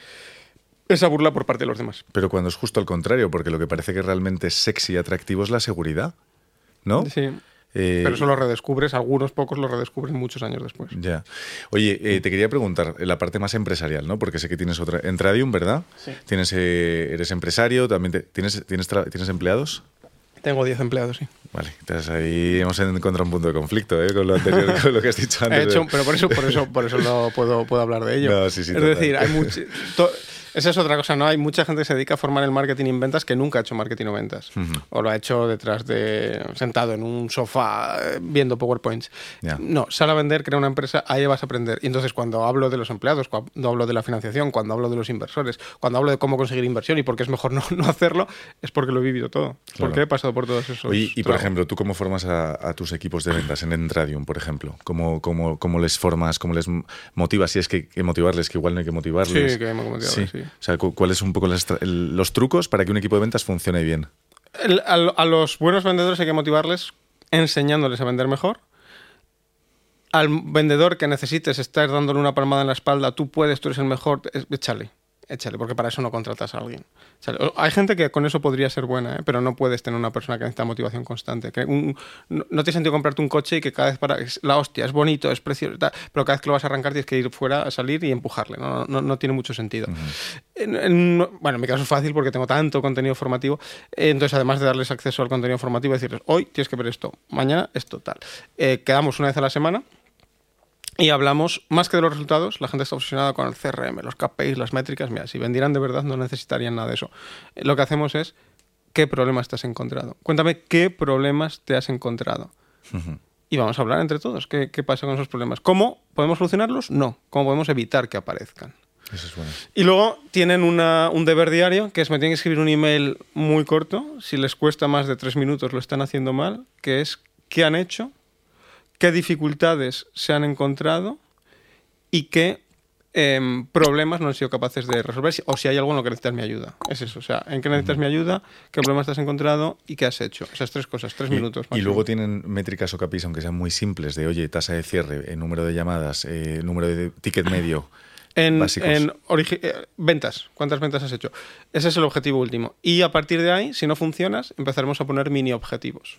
esa burla por parte de los demás. Pero cuando es justo al contrario, porque lo que parece que realmente es sexy y atractivo es la seguridad, ¿no? Sí. Eh, Pero eso lo redescubres, algunos pocos lo redescubren muchos años después. Ya. Oye, eh, te quería preguntar, la parte más empresarial, ¿no? Porque sé que tienes otra. En Tradium, ¿verdad? Sí. Tienes, eh, eres empresario, también te- tienes, tienes, tra- tienes empleados. Tengo 10 empleados, sí. Vale, entonces ahí hemos encontrado un punto de conflicto ¿eh? con lo anterior, [laughs] con lo que has dicho He antes. de- hecho, pero por eso, por eso, por eso no puedo, puedo hablar de ello. No, sí, sí, es total. decir, hay mucho. Esa es otra cosa, ¿no? Hay mucha gente que se dedica a formar el marketing en ventas que nunca ha hecho marketing o ventas. O lo ha hecho detrás de. sentado en un sofá eh, viendo PowerPoints. No, sal a vender, crea una empresa, ahí vas a aprender. Y entonces, cuando hablo de los empleados, cuando hablo de la financiación, cuando hablo de los inversores, cuando hablo de cómo conseguir inversión y por qué es mejor no, [laughs] no hacerlo, es porque lo he vivido todo. Porque he pasado por todos esos. Oye, y por ejemplo, ¿tú cómo formas a, a tus equipos de ventas en Entradium, por ejemplo? ¿Cómo, cómo, cómo les formas, cómo les motivas? Si es que hay que motivarles, que igual no hay que motivarles. Sí, que hay que motivarles, sí. O sea, cu- ¿cuáles son un poco las los trucos para que un equipo de ventas funcione bien? El- a, a los buenos vendedores hay que motivarles enseñándoles a vender mejor. Al vendedor que necesites estar dándole una palmada en la espalda, tú puedes, tú eres el mejor, échale, échale, porque para eso no contratas a alguien. Échale. Hay gente que con eso podría ser buena, ¿eh? pero no puedes tener una persona que necesita motivación constante. Que un- no, no tiene sentido comprarte un coche y que cada vez para es la hostia, es bonito, es precioso, tal, pero cada vez que lo vas a arrancar tienes que ir fuera a salir y empujarle. No, no, no tiene mucho sentido. En- en- bueno, en mi caso es fácil porque tengo tanto contenido formativo. eh, Entonces, además de darles acceso al contenido formativo, decirles, hoy tienes que ver esto, mañana esto, tal. Eh, quedamos una vez a la semana y hablamos, más que de los resultados, la gente está obsesionada con el CRM, los KPIs, las métricas. Mira, si vendieran de verdad no necesitarían nada de eso. Eh, Lo que hacemos es, ¿qué problemas te has encontrado? Cuéntame qué problemas te has encontrado. Y vamos a hablar entre todos. ¿Qué, qué pasa con esos problemas? ¿Cómo podemos solucionarlos? No. ¿Cómo podemos evitar que aparezcan? Eso es bueno. Y luego tienen una- un deber diario, que es me tienen que escribir un email muy corto, si les cuesta más de tres minutos lo están haciendo mal, que es qué han hecho, qué dificultades se han encontrado y qué em, problemas no han sido capaces de resolver, o si hay algo en lo que necesitas mi ayuda. Es eso, o sea, en qué necesitas mi ayuda, qué problemas te has encontrado y qué has hecho. Esas tres cosas, tres Y- minutos. Y, máximo. luego tienen métricas o KPIs, aunque sean muy simples, de oye, tasa de cierre, eh, número de llamadas, eh, número de ticket medio. En, eh, ventas, ¿cuántas ventas has hecho? Ese es el objetivo último. Y a partir de ahí, si no funcionas, empezaremos a poner mini objetivos.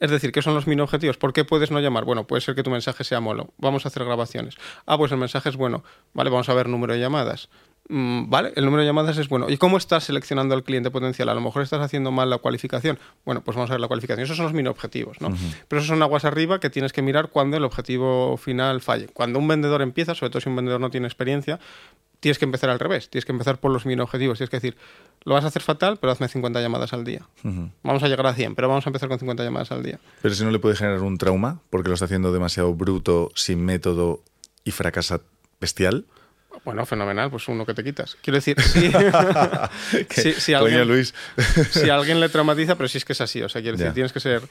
Es decir, ¿qué son los mini objetivos? ¿Por qué puedes no llamar? Bueno, puede ser que tu mensaje sea molo. Vamos a hacer grabaciones. Ah, pues el mensaje es bueno. Vale, vamos a ver número de llamadas. Mm, vale, el número de llamadas es bueno. ¿Y cómo estás seleccionando al cliente potencial? A lo mejor estás haciendo mal la cualificación. Bueno, pues vamos a ver la cualificación. Esos son los mini objetivos, ¿no? Pero esos son aguas arriba que tienes que mirar cuando el objetivo final falle. Cuando un vendedor empieza, sobre todo si un vendedor no tiene experiencia, tienes que empezar al revés. Tienes que empezar por los mini objetivos. Tienes que decir, lo vas a hacer fatal, pero hazme 50 llamadas al día. Vamos a llegar a 100, pero vamos a empezar con 50 llamadas al día. Pero si no le puede generar un trauma, porque lo está haciendo demasiado bruto, sin método y fracasa bestial. Bueno, fenomenal, pues uno que te quitas. Quiero decir, [laughs] sí. si, alguien, Luis. [laughs] si alguien le traumatiza, pero si es que es así, o sea, quiero decir, tienes que ser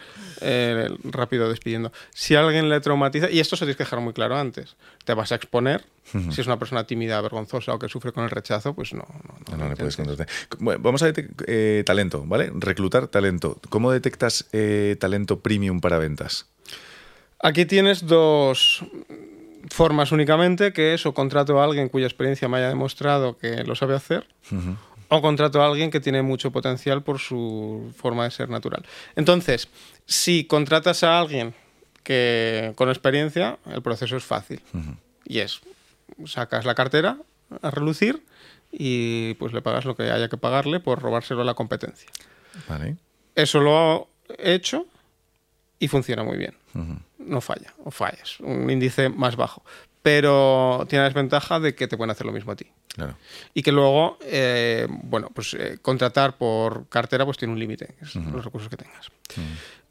eh, rápido despidiendo. Si alguien le traumatiza, y esto se tienes que dejar muy claro antes, te vas a exponer. Si es una persona tímida, vergonzosa o que sufre con el rechazo, pues no. no, No, no, no lo le puedes contratar. Bueno, vamos a detectar talento, ¿vale? Reclutar talento. ¿Cómo detectas eh, talento premium para ventas? Aquí tienes dos formas únicamente, que es o contrato a alguien cuya experiencia me haya demostrado que lo sabe hacer, o contrato a alguien que tiene mucho potencial por su forma de ser natural. Entonces, si contratas a alguien que con experiencia, el proceso es fácil. Y es, sacas la cartera a relucir y pues le pagas lo que haya que pagarle por robárselo a la competencia. Vale. Eso lo he hecho y funciona muy bien. No falla, o fallas. Un índice más bajo. Pero tiene la desventaja de que te pueden hacer lo mismo a ti. Claro. Y que luego, eh, bueno, pues eh, contratar por cartera pues tiene un límite, es los recursos que tengas.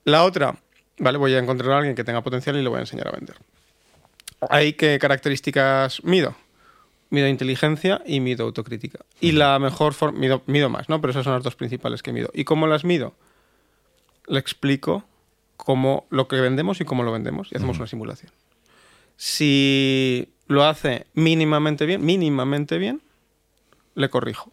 La otra, ¿vale? Voy a encontrar a alguien que tenga potencial y le voy a enseñar a vender. ¿Hay qué características mido? Mido inteligencia y mido autocrítica. Y la mejor forma, mido, mido más, ¿no? Pero esas son las dos principales que mido. ¿Y cómo las mido? Le explico cómo lo que vendemos y cómo lo vendemos y hacemos una simulación. Si lo hace mínimamente bien, mínimamente bien, le corrijo.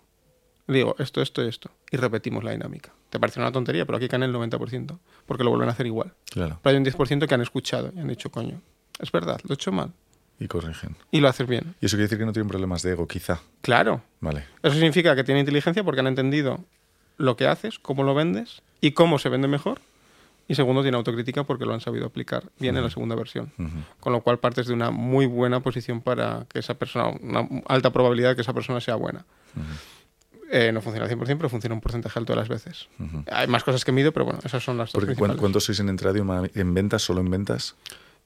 Digo esto, esto y esto. Y repetimos la dinámica. Te parece una tontería, pero aquí caen el 90%, porque lo vuelven a hacer igual. Claro. Pero hay un 10% que han escuchado y han dicho, coño, es verdad, lo he hecho mal. Y corrigen. Y lo haces bien. Y eso quiere decir que no tienen problemas de ego, quizá. Claro. Vale. Eso significa que tiene inteligencia porque han entendido lo que haces, cómo lo vendes y cómo se vende mejor. Y segundo, tiene autocrítica porque lo han sabido aplicar bien en la segunda versión. Con lo cual partes de una muy buena posición para que esa persona, una alta probabilidad de que esa persona sea buena. Eh, no funciona al 100%, pero funciona un porcentaje alto de las veces. Hay más cosas que mido, pero bueno, esas son las dos principales. ¿Cuántos sois en Entradium? ¿En ventas? ¿Solo en ventas?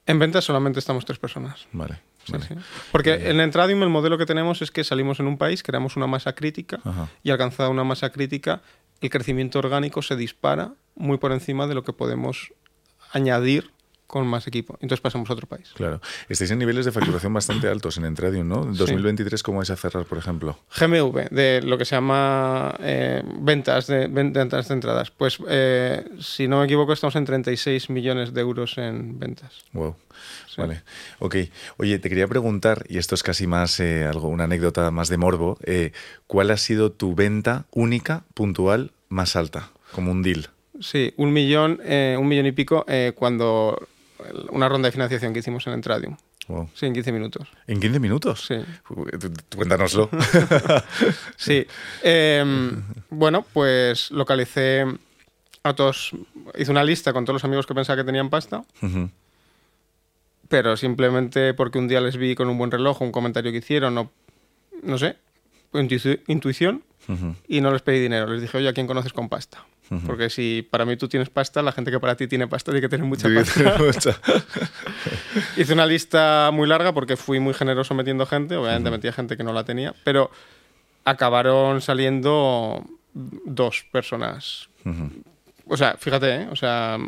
En ventas solamente estamos tres personas. Vale. Porque en Entradium el modelo que tenemos es que salimos en un país, creamos una masa crítica y alcanzada una masa crítica, el crecimiento orgánico se dispara muy por encima de lo que podemos añadir con más equipo. Entonces pasamos a otro país. Claro. Estáis en niveles de facturación bastante altos en Entradium, ¿no? En 2023, ¿cómo vais a cerrar, por ejemplo? GMV, de lo que se llama eh, ventas, de, ventas de entradas. Pues, eh, si no me equivoco, estamos en 36 millones de euros en ventas. Wow. Vale. Ok. Oye, te quería preguntar, y esto es casi más eh, algo, una anécdota más de morbo, ¿cuál ha sido tu venta única, puntual, más alta? Como un deal. Sí, un millón, un millón y pico cuando una ronda de financiación que hicimos en Entradium. Sí, en 15 minutos. ¿En 15 minutos? Sí. Cuéntanoslo. [laughs] sí. Em, bueno, pues localicé a todos, hice una lista con todos los amigos que pensaba que tenían pasta, pero simplemente porque un día les vi con un buen reloj, un comentario que hicieron, no, no sé, intuición, y no les pedí dinero. Les dije, oye, ¿a quién conoces con pasta? Porque si para mí tú tienes pasta, la gente que para ti tiene pasta tiene que tener mucha pasta. [laughs] Hice una lista muy larga porque fui muy generoso metiendo gente. Obviamente metía gente que no la tenía, pero acabaron saliendo dos personas. O sea, fíjate, ¿eh? o sea,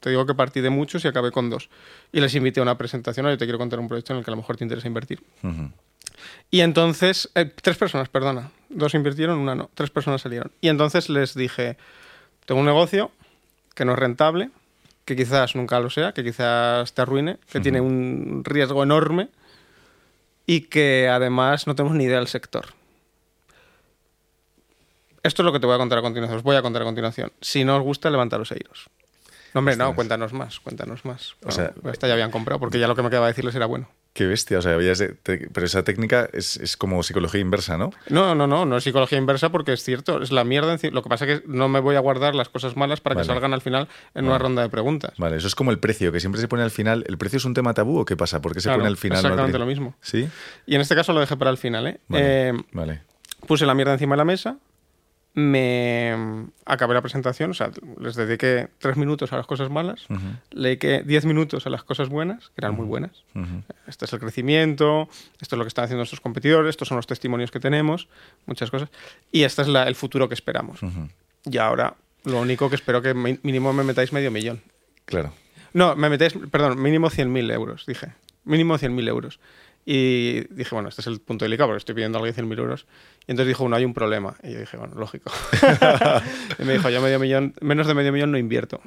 te digo que partí de muchos y acabé con dos. Y les invité a una presentación. Oye, te quiero contar un proyecto en el que a lo mejor te interesa invertir. Y entonces, eh, tres personas, perdona. Dos invirtieron, una no. Tres personas salieron. Y entonces les dije, tengo un negocio que no es rentable, que quizás nunca lo sea, que quizás te arruine, que tiene un riesgo enorme y que además no tenemos ni idea del sector. Esto es lo que te voy a contar a continuación. Os voy a contar a continuación. Si no os gusta, levantaros e iros. No, hombre, no, cuéntanos más, cuéntanos más. O sea, esta ya habían comprado porque ya lo que me quedaba decirles era bueno. Qué bestia, o sea, pero esa técnica es, como psicología inversa, ¿no? No, no, no, no es psicología inversa porque es cierto, es la mierda. Lo que pasa es que no me voy a guardar las cosas malas para que salgan al final en una ronda de preguntas. Vale, eso es como el precio, que siempre se pone al final. ¿El precio es un tema tabú o qué pasa? ¿Por qué se pone al final? Exactamente lo mismo. ¿Sí? Y en este caso lo dejé para el final, ¿eh? eh vale. Puse la mierda encima de la mesa, me acabé la presentación, o sea, les dediqué tres minutos a las cosas malas, le dediqué diez minutos a las cosas buenas, que eran muy buenas. Este es el crecimiento, esto es lo que están haciendo nuestros competidores, estos son los testimonios que tenemos, muchas cosas, y este es el futuro que esperamos. Y ahora, lo único que espero que mínimo me metáis medio millón. Claro. No, me metéis, perdón, mínimo 100.000 euros, dije. Mínimo 100.000 euros. Y dije, bueno, este es el punto delicado porque estoy pidiendo a alguien 100.000 euros. Y entonces dijo, no, hay un problema. Y yo dije, bueno, lógico. [laughs] y me dijo, yo medio millón, menos de medio millón no invierto.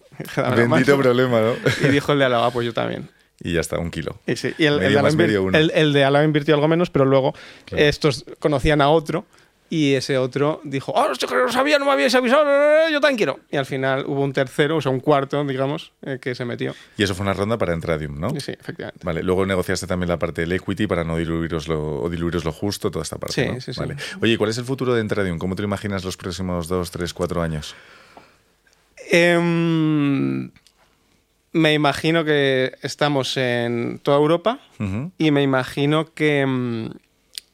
Bendito problema, ¿no? y dijo el de Alaba, pues yo también. Y ya está, un kilo. Y, sí, y el, el, de Alaba invirtió algo menos, pero luego estos conocían a otro y ese otro dijo, oh, que no sabía, no me habíais avisado, yo también quiero. Y al final hubo un tercero, o sea, un cuarto, digamos, eh, que se metió. Y eso fue una ronda para Entradium, ¿no? Sí, efectivamente. Vale, luego negociaste también la parte del equity para no diluiros lo, o diluiros lo justo, toda esta parte. Sí, sí, vale. Oye, ¿cuál es el futuro de Entradium? ¿Cómo te lo imaginas los próximos dos, tres, cuatro años? Em, me imagino que estamos en toda Europa y me imagino que em,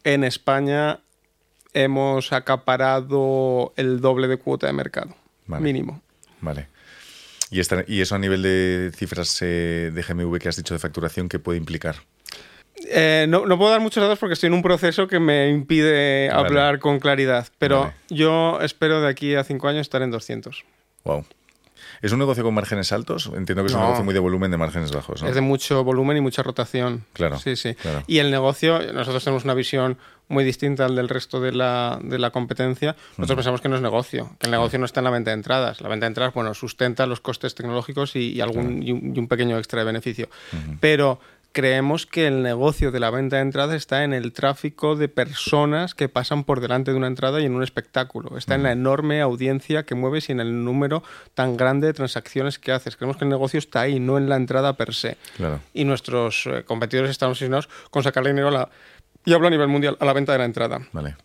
en España hemos acaparado el doble de cuota de mercado, mínimo. Vale. ¿Y, ¿Y eso a nivel de cifras eh, de GMV que has dicho de facturación, qué puede implicar? Eh, no, puedo dar muchos datos porque estoy en un proceso que me impide hablar con claridad, pero yo espero de aquí a cinco años estar en 200. Wow. ¿Es un negocio con márgenes altos? Entiendo que es un negocio muy de volumen de márgenes bajos. Es de mucho volumen y mucha rotación. Claro. Sí, sí. Y el negocio, nosotros tenemos una visión muy distinta al del resto de la, de la competencia. Nosotros pensamos que no es negocio, que el negocio no está en la venta de entradas. La venta de entradas, bueno, sustenta los costes tecnológicos y, algún, y, un, pequeño extra de beneficio. Pero creemos que el negocio de la venta de entradas está en el tráfico de personas que pasan por delante de una entrada y en un espectáculo. Está en la enorme audiencia que mueves y en el número tan grande de transacciones que haces. Creemos que el negocio está ahí, no en la entrada per se. Y nuestros eh, competidores están obsesionados con sacar dinero a la, y hablo a nivel mundial, a la venta de la entrada. Vale.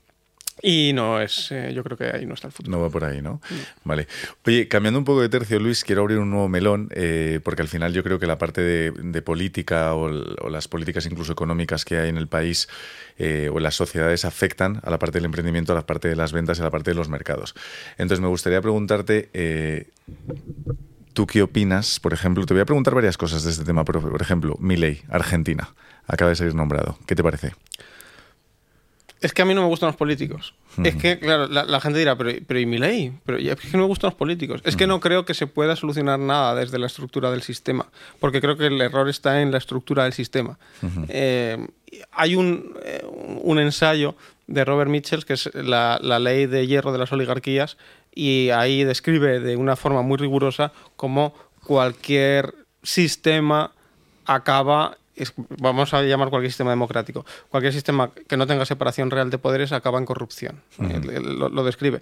Y no es, eh, yo creo que ahí no está el futuro. No va por ahí, ¿no? Vale. Oye, cambiando un poco de tercio, Luis, quiero abrir un nuevo melón, eh, porque al final yo creo que la parte de, política o, las políticas incluso económicas que hay en el país eh, o en las sociedades afectan a la parte del emprendimiento, a la parte de las ventas y a la parte de los mercados. Entonces me gustaría preguntarte... ¿Tú qué opinas? Por ejemplo, te voy a preguntar varias cosas de este tema, pero por ejemplo, Milei, Argentina, acaba de ser nombrado. ¿Qué te parece? Es que a mí no me gustan los políticos. Es que, claro, la, gente dirá, pero, pero ¿y mi ley? Pero es que no me gustan los políticos. Es que no creo que se pueda solucionar nada desde la estructura del sistema, porque creo que el error está en la estructura del sistema. Eh, hay un, eh, un, ensayo de Robert Mitchell, que es la, la ley de hierro de las oligarquías, y ahí describe de una forma muy rigurosa cómo cualquier sistema acaba vamos a llamar cualquier sistema democrático, cualquier sistema que no tenga separación real de poderes acaba en corrupción. lo, describe.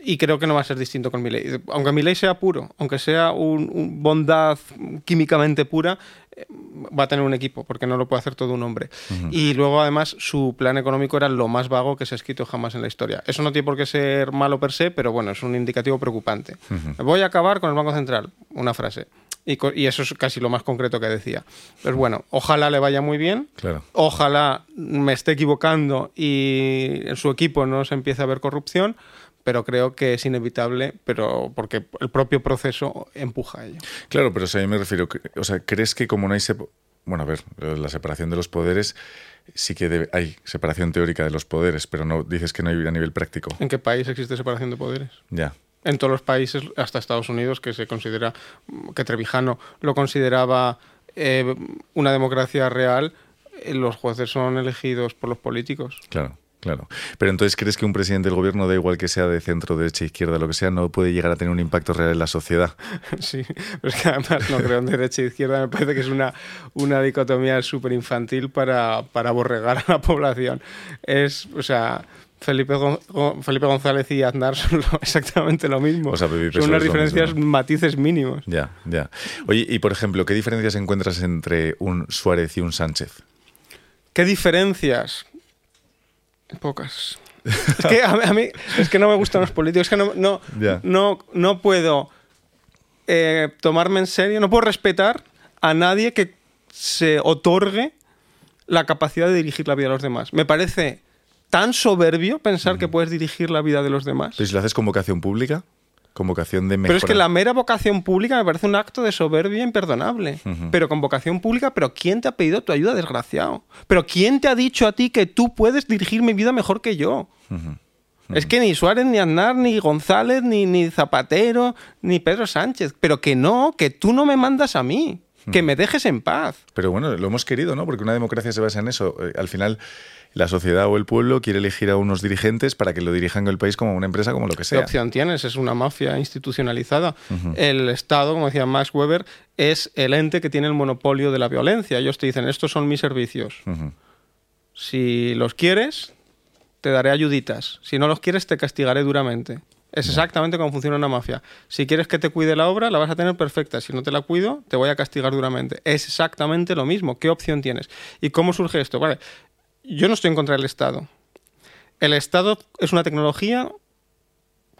Y creo que no va a ser distinto con mi ley. Aunque mi ley sea puro, aunque sea un, bondad químicamente pura, eh, va a tener un equipo, porque no lo puede hacer todo un hombre. Y luego, además, su plan económico era lo más vago que se ha escrito jamás en la historia. Eso no tiene por qué ser malo per se, pero bueno, es un indicativo preocupante. Voy a acabar con el Banco Central. Una frase. Y, eso es casi lo más concreto que decía. Pues bueno, ojalá le vaya muy bien. Claro. Ojalá me esté equivocando y en su equipo no se empiece a ver corrupción, pero creo que es inevitable, pero porque el propio proceso empuja a ello. Claro, pero o sea, yo me refiero, o sea, ¿crees que como no hay bueno, a ver, la separación de los poderes sí que hay separación teórica de los poderes, pero no dices que no hay a nivel práctico. ¿En qué país existe separación de poderes? Ya en todos los países, hasta Estados Unidos, que se considera, que Trevijano lo consideraba eh, una democracia real, eh, los jueces son elegidos por los políticos. Claro. Claro. Pero entonces, ¿crees que un presidente del gobierno, da igual que sea de centro, derecha, izquierda, lo que sea, no puede llegar a tener un impacto real en la sociedad? [laughs] Sí, pero es que además no creo en derecha e izquierda, me parece que es una, una dicotomía súper infantil para, para aborregar a la población. Es, o sea, Felipe, Felipe González y Aznar [laughs] son exactamente lo mismo. son unas diferencias, matices mínimos. Ya, ya. Oye, y por ejemplo, ¿qué diferencias encuentras entre un Suárez y un Sánchez? ¿Qué diferencias? Pocas. es que a, mí es que no me gustan los políticos, es que no, no, no, no puedo eh, tomarme en serio, no puedo respetar a nadie que se otorgue la capacidad de dirigir la vida de los demás. Me parece tan soberbio pensar que puedes dirigir la vida de los demás. Pero si lo haces con vocación pública, con vocación de Pero es que la mera vocación pública me parece un acto de soberbia imperdonable. Pero con vocación pública, ¿pero quién te ha pedido tu ayuda, desgraciado? ¿Pero quién te ha dicho a ti que tú puedes dirigir mi vida mejor que yo? Es que ni Suárez, ni Aznar, ni González, ni, ni Zapatero, ni Pedro Sánchez. Pero que no, que tú no me mandas a mí. Que me dejes en paz. Pero bueno, lo hemos querido, ¿no? Porque una democracia se basa en eso. Eh, al final, la sociedad o el pueblo quiere elegir a unos dirigentes para que lo dirijan el país como una empresa, como lo que sea. ¿Qué opción tienes? Es una mafia institucionalizada. El Estado, como decía Max Weber, es el ente que tiene el monopolio de la violencia. Ellos te dicen, estos son mis servicios. Si los quieres, te daré ayuditas. Si no los quieres, te castigaré duramente. Es exactamente como funciona una mafia. Si quieres que te cuide la obra, la vas a tener perfecta. Si no te la cuido, te voy a castigar duramente. Es exactamente lo mismo. ¿Qué opción tienes? ¿Y cómo surge esto? Vale, yo no estoy en contra del Estado. El Estado es una tecnología,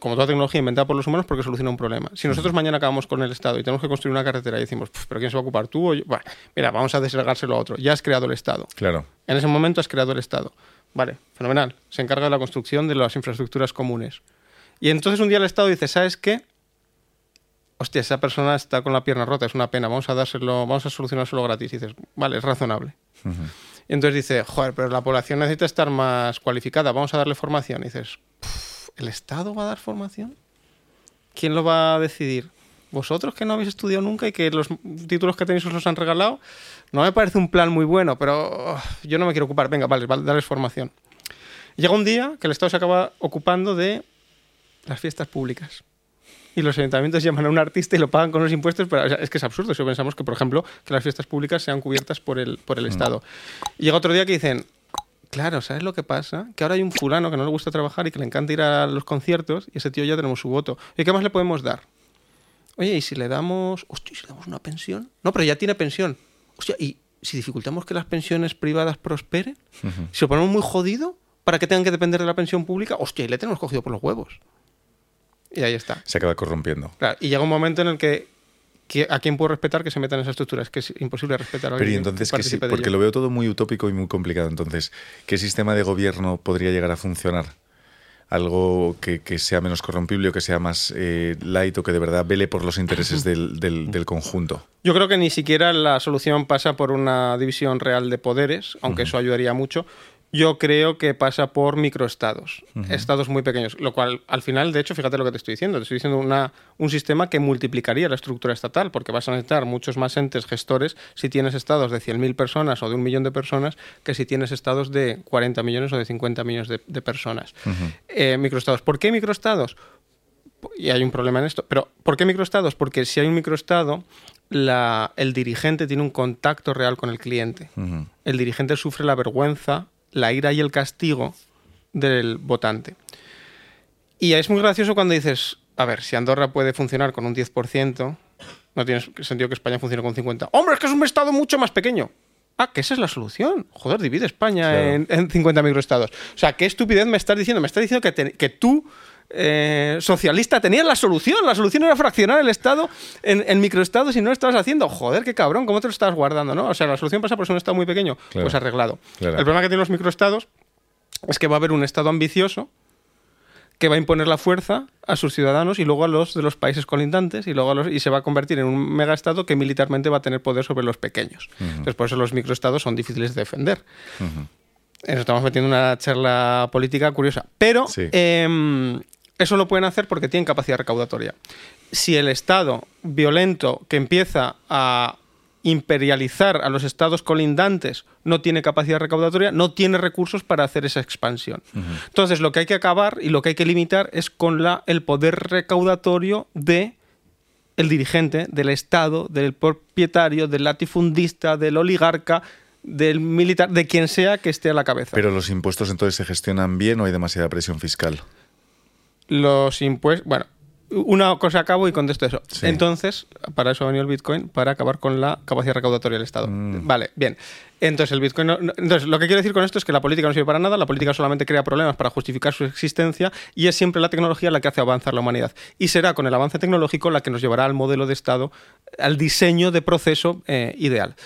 como toda tecnología inventada por los humanos, porque soluciona un problema. Si nosotros mañana acabamos con el Estado y tenemos que construir una carretera y decimos, ¿pero quién se va a ocupar tú o yo? Mira, vamos a deslegárselo a otro. Ya has creado el Estado. Claro. En ese momento has creado el Estado. Vale, fenomenal. Se encarga de la construcción de las infraestructuras comunes. Y entonces un día el Estado dice, ¿sabes qué? Hostia, esa persona está con la pierna rota, es una pena, vamos a dárselo, vamos a solucionárselo gratis. Y dices, vale, es razonable. Y entonces dice, joder, pero la población necesita estar más cualificada, vamos a darle formación. Y dices, ¿el Estado va a dar formación? ¿Quién lo va a decidir? ¿Vosotros que no habéis estudiado nunca y que los títulos que tenéis os los han regalado? No me parece un plan muy bueno, pero yo no me quiero ocupar. Venga, vale, darles formación. Llega un día que el Estado se acaba ocupando de las fiestas públicas y los ayuntamientos llaman a un artista y lo pagan con los impuestos, pero es que es absurdo si pensamos que, por ejemplo, que las fiestas públicas sean cubiertas por el, por el. Estado. Y llega otro día que dicen, claro, ¿sabes lo que pasa? Que ahora hay un fulano que no le gusta trabajar y que le encanta ir a los conciertos y ese tío ya tenemos su voto. ¿Y qué más le podemos dar? Oye, ¿y si le damos... Hostia, ¿y si le damos una pensión? No, pero ya tiene pensión. Hostia, ¿y si dificultamos que las pensiones privadas prosperen? Si lo ponemos muy jodido, para que tengan que depender de la pensión pública, hostia, y le tenemos cogido por los huevos. Y ahí está. Se acaba corrompiendo. Claro, y llega un momento en el que, que ¿a quién puedo respetar que se meta en esa estructura? Es que es imposible respetar a Pero alguien que entonces, ¿qué si- participe de porque lo veo todo muy utópico y muy complicado. Entonces, ¿qué sistema de gobierno podría llegar a funcionar? Algo que, que sea menos corrompible o que sea más eh, light o que de verdad vele por los intereses del, del- del conjunto. Yo creo que ni siquiera la solución pasa por una división real de poderes, aunque eso ayudaría mucho. Yo creo que pasa por microestados, estados muy pequeños, lo cual al final, de hecho, fíjate lo que te estoy diciendo, te estoy diciendo una, un sistema que multiplicaría la estructura estatal, porque vas a necesitar muchos más entes gestores si tienes estados de 100.000 personas o de un millón de personas que si tienes estados de 40 millones o de 50 millones de, de personas. Eh, microestados. ¿Por qué microestados? y hay un problema en esto. Pero, ¿por qué microestados? Porque si hay un microestado, la- el dirigente tiene un contacto real con el cliente. El dirigente sufre la vergüenza, la ira y el castigo del votante. Y es muy gracioso cuando dices, a ver, si Andorra puede funcionar con un 10%, no tiene sentido que España funcione con 50%. ¡Hombre, es que es un estado mucho más pequeño! Ah, que esa es la solución. Joder, divide España Claro. en, en 50 microestados. O sea, ¿qué estupidez me estás diciendo? Me estás diciendo que, te- que tú, eh, socialista, tenías la solución. La solución era fraccionar el Estado en, en microestados y no lo estabas haciendo. Joder, qué cabrón, ¿cómo te lo estabas guardando? ¿no? O sea, la solución pasa por ser un Estado muy pequeño. Claro. Pues arreglado. Claro. El problema que tienen los microestados es que va a haber un Estado ambicioso que va a imponer la fuerza a sus ciudadanos y luego a los de los países colindantes y luego a los, y se va a convertir en un megaestado que militarmente va a tener poder sobre los pequeños. Entonces, por eso los microestados son difíciles de defender. Nos estamos metiendo en una charla política curiosa. Pero Sí. em, eso lo pueden hacer porque tienen capacidad recaudatoria. Si el Estado violento que empieza a imperializar a los estados colindantes no tiene capacidad recaudatoria, no tiene recursos para hacer esa expansión. Entonces, lo que hay que acabar y lo que hay que limitar es con la, el poder recaudatorio de el dirigente, del Estado, del propietario, del latifundista, del oligarca, del militar, de quien sea que esté a la cabeza. Pero los impuestos entonces se gestionan bien o hay demasiada presión fiscal. Los impuestos. Bueno, una cosa acabo y contesto eso. Sí. Entonces, para eso ha venido el Bitcoin, para acabar con la capacidad recaudatoria del Estado. Mm. Vale, bien. Entonces, el Bitcoin. no- no- entonces, lo que quiero decir con esto es que la política no sirve para nada, la política solamente crea problemas para justificar su existencia y es siempre la tecnología la que hace avanzar la humanidad. Y será con el avance tecnológico la que nos llevará al modelo de Estado, al diseño de proceso eh, ideal.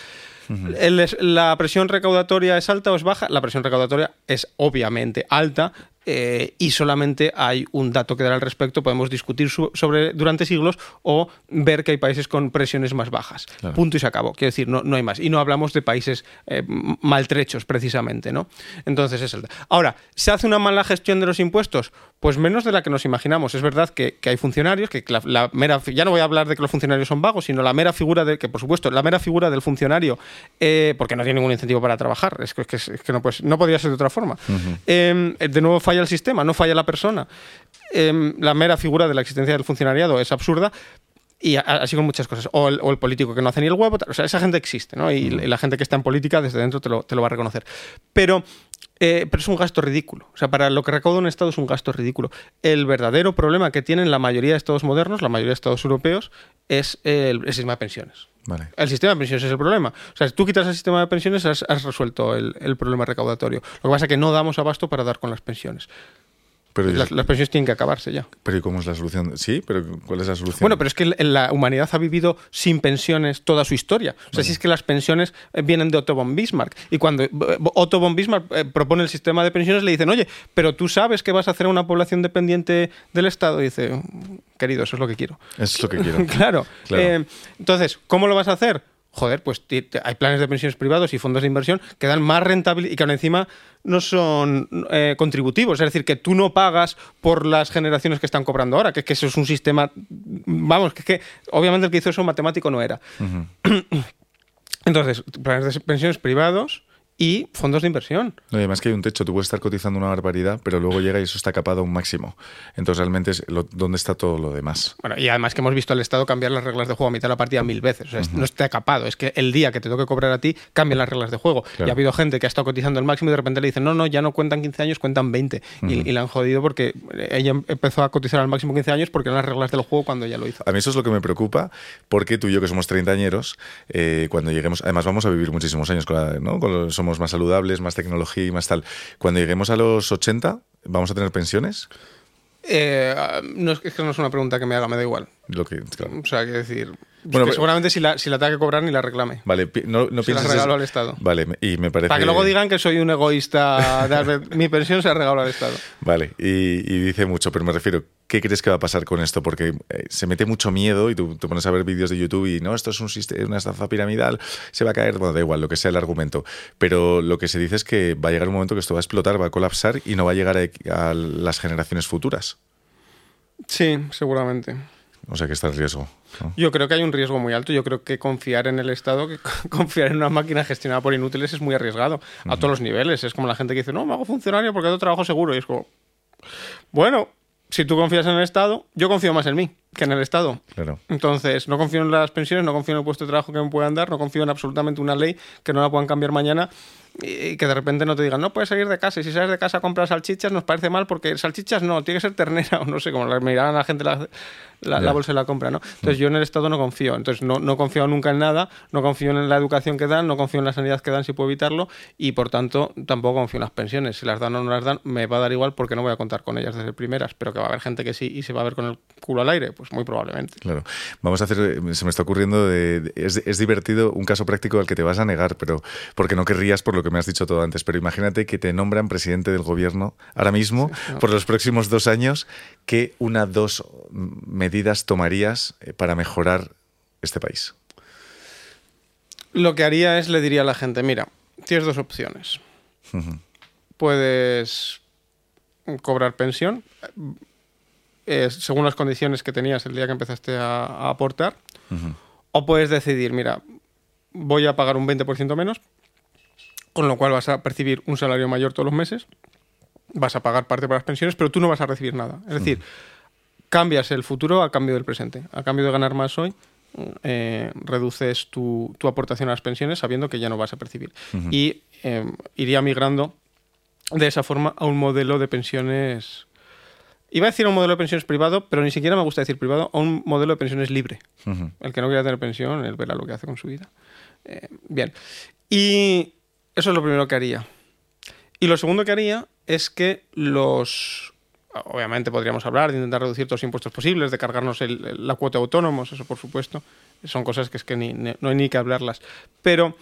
¿La presión recaudatoria es alta o es baja? La presión recaudatoria es obviamente alta eh, y solamente hay un dato que dar al respecto. Podemos discutir sobre durante siglos o ver que hay países con presiones más bajas. Claro. Punto y se acabó. Quiero decir, no, no hay más. Y no hablamos de países eh, maltrechos, precisamente, ¿no? Entonces es alta. Ahora, ¿se hace una mala gestión de los impuestos? Pues menos de la que nos imaginamos. Es verdad que, que hay funcionarios, que la, la mera, ya no voy a hablar de que los funcionarios son vagos, sino la mera figura de, que por supuesto, la mera figura del funcionario, eh, porque no tiene ningún incentivo para trabajar, es que, es que, es que no, pues, no podría ser de otra forma. Eh, de nuevo falla el sistema, no falla la persona. Eh, la mera figura de la existencia del funcionariado es absurda. Y así con muchas cosas. O el, o el político que no hace ni el huevo. O sea, esa gente existe, ¿no? Y, y la gente que está en política desde dentro te lo, te lo va a reconocer. Pero, eh, pero es un gasto ridículo. O sea, para lo que recauda un Estado es un gasto ridículo. El verdadero problema que tienen la mayoría de Estados modernos, la mayoría de Estados europeos, es el, el sistema de pensiones. El sistema de pensiones es el problema. O sea, si tú quitas el sistema de pensiones, has, has resuelto el, el problema recaudatorio. Lo que pasa es que no damos abasto para dar con las pensiones. Pero, Las, las pensiones tienen que acabarse ya. pero ¿y cómo es la solución? Sí, pero ¿cuál es la solución? Bueno, pero es que la humanidad ha vivido sin pensiones toda su historia. O sea, si es que las pensiones eh, vienen de Otto von Bismarck. Y cuando eh, Otto von Bismarck eh, propone el sistema de pensiones, le dicen, oye, pero tú sabes que vas a hacer una población dependiente del Estado. Y dice, querido, eso es lo que quiero. Eso es lo que quiero. [laughs] claro. Claro. Eh, entonces, ¿cómo lo vas a hacer? Joder, pues hay planes de pensiones privados y fondos de inversión que dan más rentabilidad y que aún encima no son eh, contributivos. Es decir, que tú no pagas por las generaciones que están cobrando ahora, que, que eso es un sistema. Vamos, que, es que obviamente el que hizo eso matemático no era. [clears throat] Entonces, planes de pensiones privados y fondos de inversión. No, y además que hay un techo, tú puedes estar cotizando una barbaridad, pero luego llega y eso está capado a un máximo. Entonces realmente es lo- dónde está todo lo demás. Bueno, y además que hemos visto al Estado cambiar las reglas de juego a mitad de la partida mil veces. O sea, es- no está capado. Es que el día que te toque cobrar a ti, cambian las reglas de juego. Claro. Y ha habido gente que ha estado cotizando el máximo y de repente le dicen, no, no, ya no cuentan 15 años, cuentan 20. y, y la han jodido porque ella empezó a cotizar al máximo 15 años porque eran las reglas del juego cuando ella lo hizo. A mí eso es lo que me preocupa, porque tú y yo, que somos treintañeros, eh, cuando lleguemos, además vamos a vivir muchísimos años, con la- ¿no? Con lo- somos seamos más saludables, más tecnología y más tal. Cuando lleguemos a los 80, ¿vamos a tener pensiones? Eh, no, es que no es una pregunta que me haga, me da igual. Lo que, O sea, quiero decir. Bueno, seguramente si la, si la tenga que cobrar ni la reclame. Vale, no, no se la regalo al Estado. Vale, y me parece. Para que luego digan que soy un egoísta. [laughs] mi pensión se ha regalado al Estado. Vale, y, dice mucho, pero me refiero, ¿qué crees que va a pasar con esto? Porque eh, se mete mucho miedo y tú te pones a ver vídeos de YouTube y no, esto es un sistema, una estafa piramidal, se va a caer, bueno, da igual, lo que sea el argumento. Pero lo que se dice es que va a llegar un momento que esto va a explotar, va a colapsar y no va a llegar a las generaciones futuras. Sí, seguramente. O sea que está el riesgo. Yo creo que hay un riesgo muy alto. Yo creo que confiar en el Estado, que [laughs] confiar en una máquina gestionada por inútiles es muy arriesgado a todos los niveles. Es como la gente que dice, no, me hago funcionario porque tengo trabajo seguro. Y es como, bueno, si tú confías en el Estado, yo confío más en mí que en el Estado. Claro. Entonces, no confío en las pensiones, no confío en el puesto de trabajo que me puedan dar, no confío en absolutamente una ley que no la puedan cambiar mañana y que de repente no te digan, no puedes salir de casa. Y si sales de casa a comprar salchichas, nos parece mal porque salchichas no, tiene que ser ternera [laughs] o no sé, como la mirarán a la gente la, la, bolsa de la compra, ¿no? Entonces yo en el Estado no confío. Entonces no, no confío nunca en nada, no confío en la educación que dan, no confío en la sanidad que dan si puedo evitarlo y por tanto tampoco confío en las pensiones. Si las dan o no las dan, me va a dar igual porque no voy a contar con ellas desde primeras, pero que va a haber gente que sí y se va a ver con el culo al aire, pues muy probablemente. Claro. Vamos a hacer, se me está ocurriendo, de, es, es divertido un caso práctico al que te vas a negar, pero porque no querrías por lo que me has dicho todo antes pero imagínate que te nombran presidente del gobierno ahora mismo por los próximos dos años. ¿Qué una, dos medidas tomarías eh, para mejorar este país? Lo que haría es le diría a la gente, mira, tienes dos opciones. Puedes cobrar pensión eh, según las condiciones que tenías el día que empezaste a, aportar. O puedes decidir, mira, voy a pagar un 20% menos, con lo cual vas a percibir un salario mayor todos los meses, vas a pagar parte para las pensiones, pero tú no vas a recibir nada. Es decir, cambias el futuro a cambio del presente. A cambio de ganar más hoy, eh, reduces tu, aportación a las pensiones sabiendo que ya no vas a percibir. Y eh, iría migrando de esa forma a un modelo de pensiones. Iba a decir un modelo de pensiones privado, pero ni siquiera me gusta decir privado, a un modelo de pensiones libre. El que no quiera tener pensión, él verá lo que hace con su vida. Eh, bien. Y eso es lo primero que haría. Y lo segundo que haría es que los... Obviamente podríamos hablar de intentar reducir todos los impuestos posibles, de cargarnos la cuota de autónomos, eso por supuesto. Son cosas que es que no hay ni que hablarlas. Pero...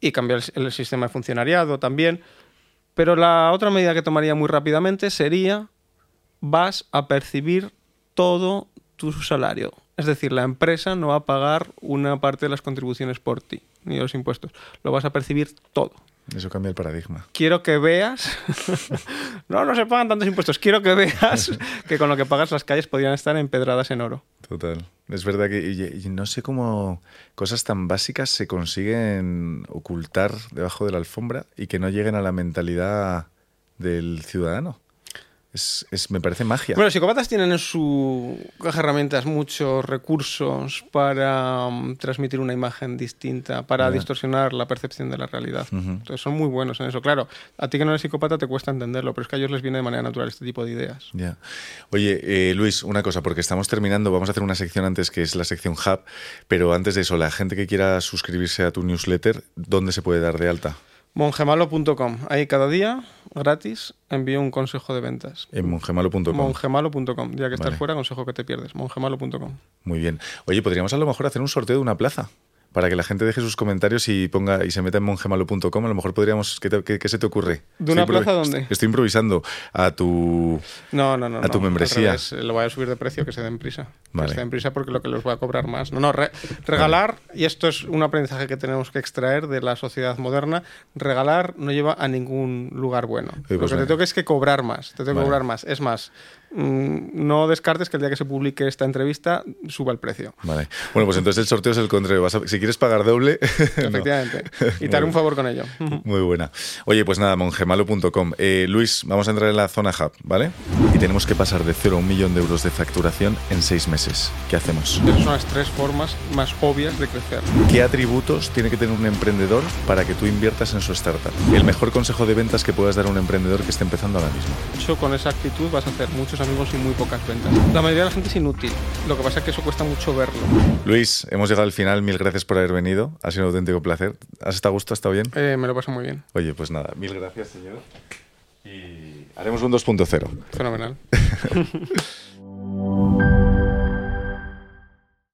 Y cambiar el, sistema de funcionariado también. Pero la otra medida que tomaría muy rápidamente sería vas a percibir todo tu salario. Es decir, la empresa no va a pagar una parte de las contribuciones por ti, ni los impuestos. Lo vas a percibir todo. Eso cambia el paradigma. Quiero que veas. [laughs] no, no se pagan tantos impuestos. Quiero que veas [laughs] que con lo que pagas las calles podrían estar empedradas en oro. Total. Es verdad que no sé cómo cosas tan básicas se consiguen ocultar debajo de la alfombra y que no lleguen a la mentalidad del ciudadano. Es, me parece magia. Bueno, los psicópatas tienen en su caja de herramientas muchos recursos para um, transmitir una imagen distinta, para distorsionar la percepción de la realidad. Entonces son muy buenos en eso. Claro, a ti que no eres psicópata te cuesta entenderlo, pero es que a ellos les viene de manera natural este tipo de ideas. Ya. Oye, eh, Luis, una cosa, porque estamos terminando, vamos a hacer una sección antes que es la sección Hub, pero antes de eso, la gente que quiera suscribirse a tu newsletter, ¿dónde se puede dar de alta? Mongemalo.com. Ahí cada día, gratis, envío un consejo de ventas. En mongemalo.com. Mongemalo.com. Ya que estás fuera, consejo que te pierdes. Mongemalo.com. Muy bien. Oye, podríamos a lo mejor hacer un sorteo de una plaza para que la gente deje sus comentarios y ponga y se meta en mongemalo.com. A lo mejor podríamos. ¿Qué, se te ocurre? ¿De una plaza dónde? Estoy improvisando a tu. No, no, no. A tu membresía. lo voy a subir de precio, que se den prisa. Que se den prisa porque lo que les voy a cobrar más. No, no, regalar, y esto es un aprendizaje que tenemos que extraer de la sociedad moderna, regalar no lleva a ningún lugar bueno. lo pues que te toca es que cobrar más. Te tengo que cobrar más. Es más, no descartes que el día que se publique esta entrevista suba el precio. Vale. Bueno, pues entonces el sorteo es el contrario. si quieres pagar doble. [laughs] Efectivamente. Y te haré un favor con ello. Muy buena. Oye, pues nada, mongemalo.com. Eh, Luis, vamos a entrar en la zona hub, ¿vale? Y tenemos que pasar de cero a un millón de euros de facturación en seis meses. ¿Qué hacemos? Esas son las tres formas más obvias de crecer. ¿Qué atributos tiene que tener un emprendedor para que tú inviertas en su startup? El mejor consejo de ventas que puedas dar a un emprendedor que esté empezando ahora mismo. Yo con esa actitud vas a hacer muchos amigos y muy pocas ventas. La mayoría de la gente es inútil. Lo que pasa es que eso cuesta mucho verlo. Luis, hemos llegado al final. Mil gracias por haber venido. Ha sido un auténtico placer. ¿Has estado a gusto? ¿Has estado bien? Eh, me lo paso muy bien. Oye, pues nada, mil gracias, señor. Y haremos un 2.0. Fenomenal. [laughs]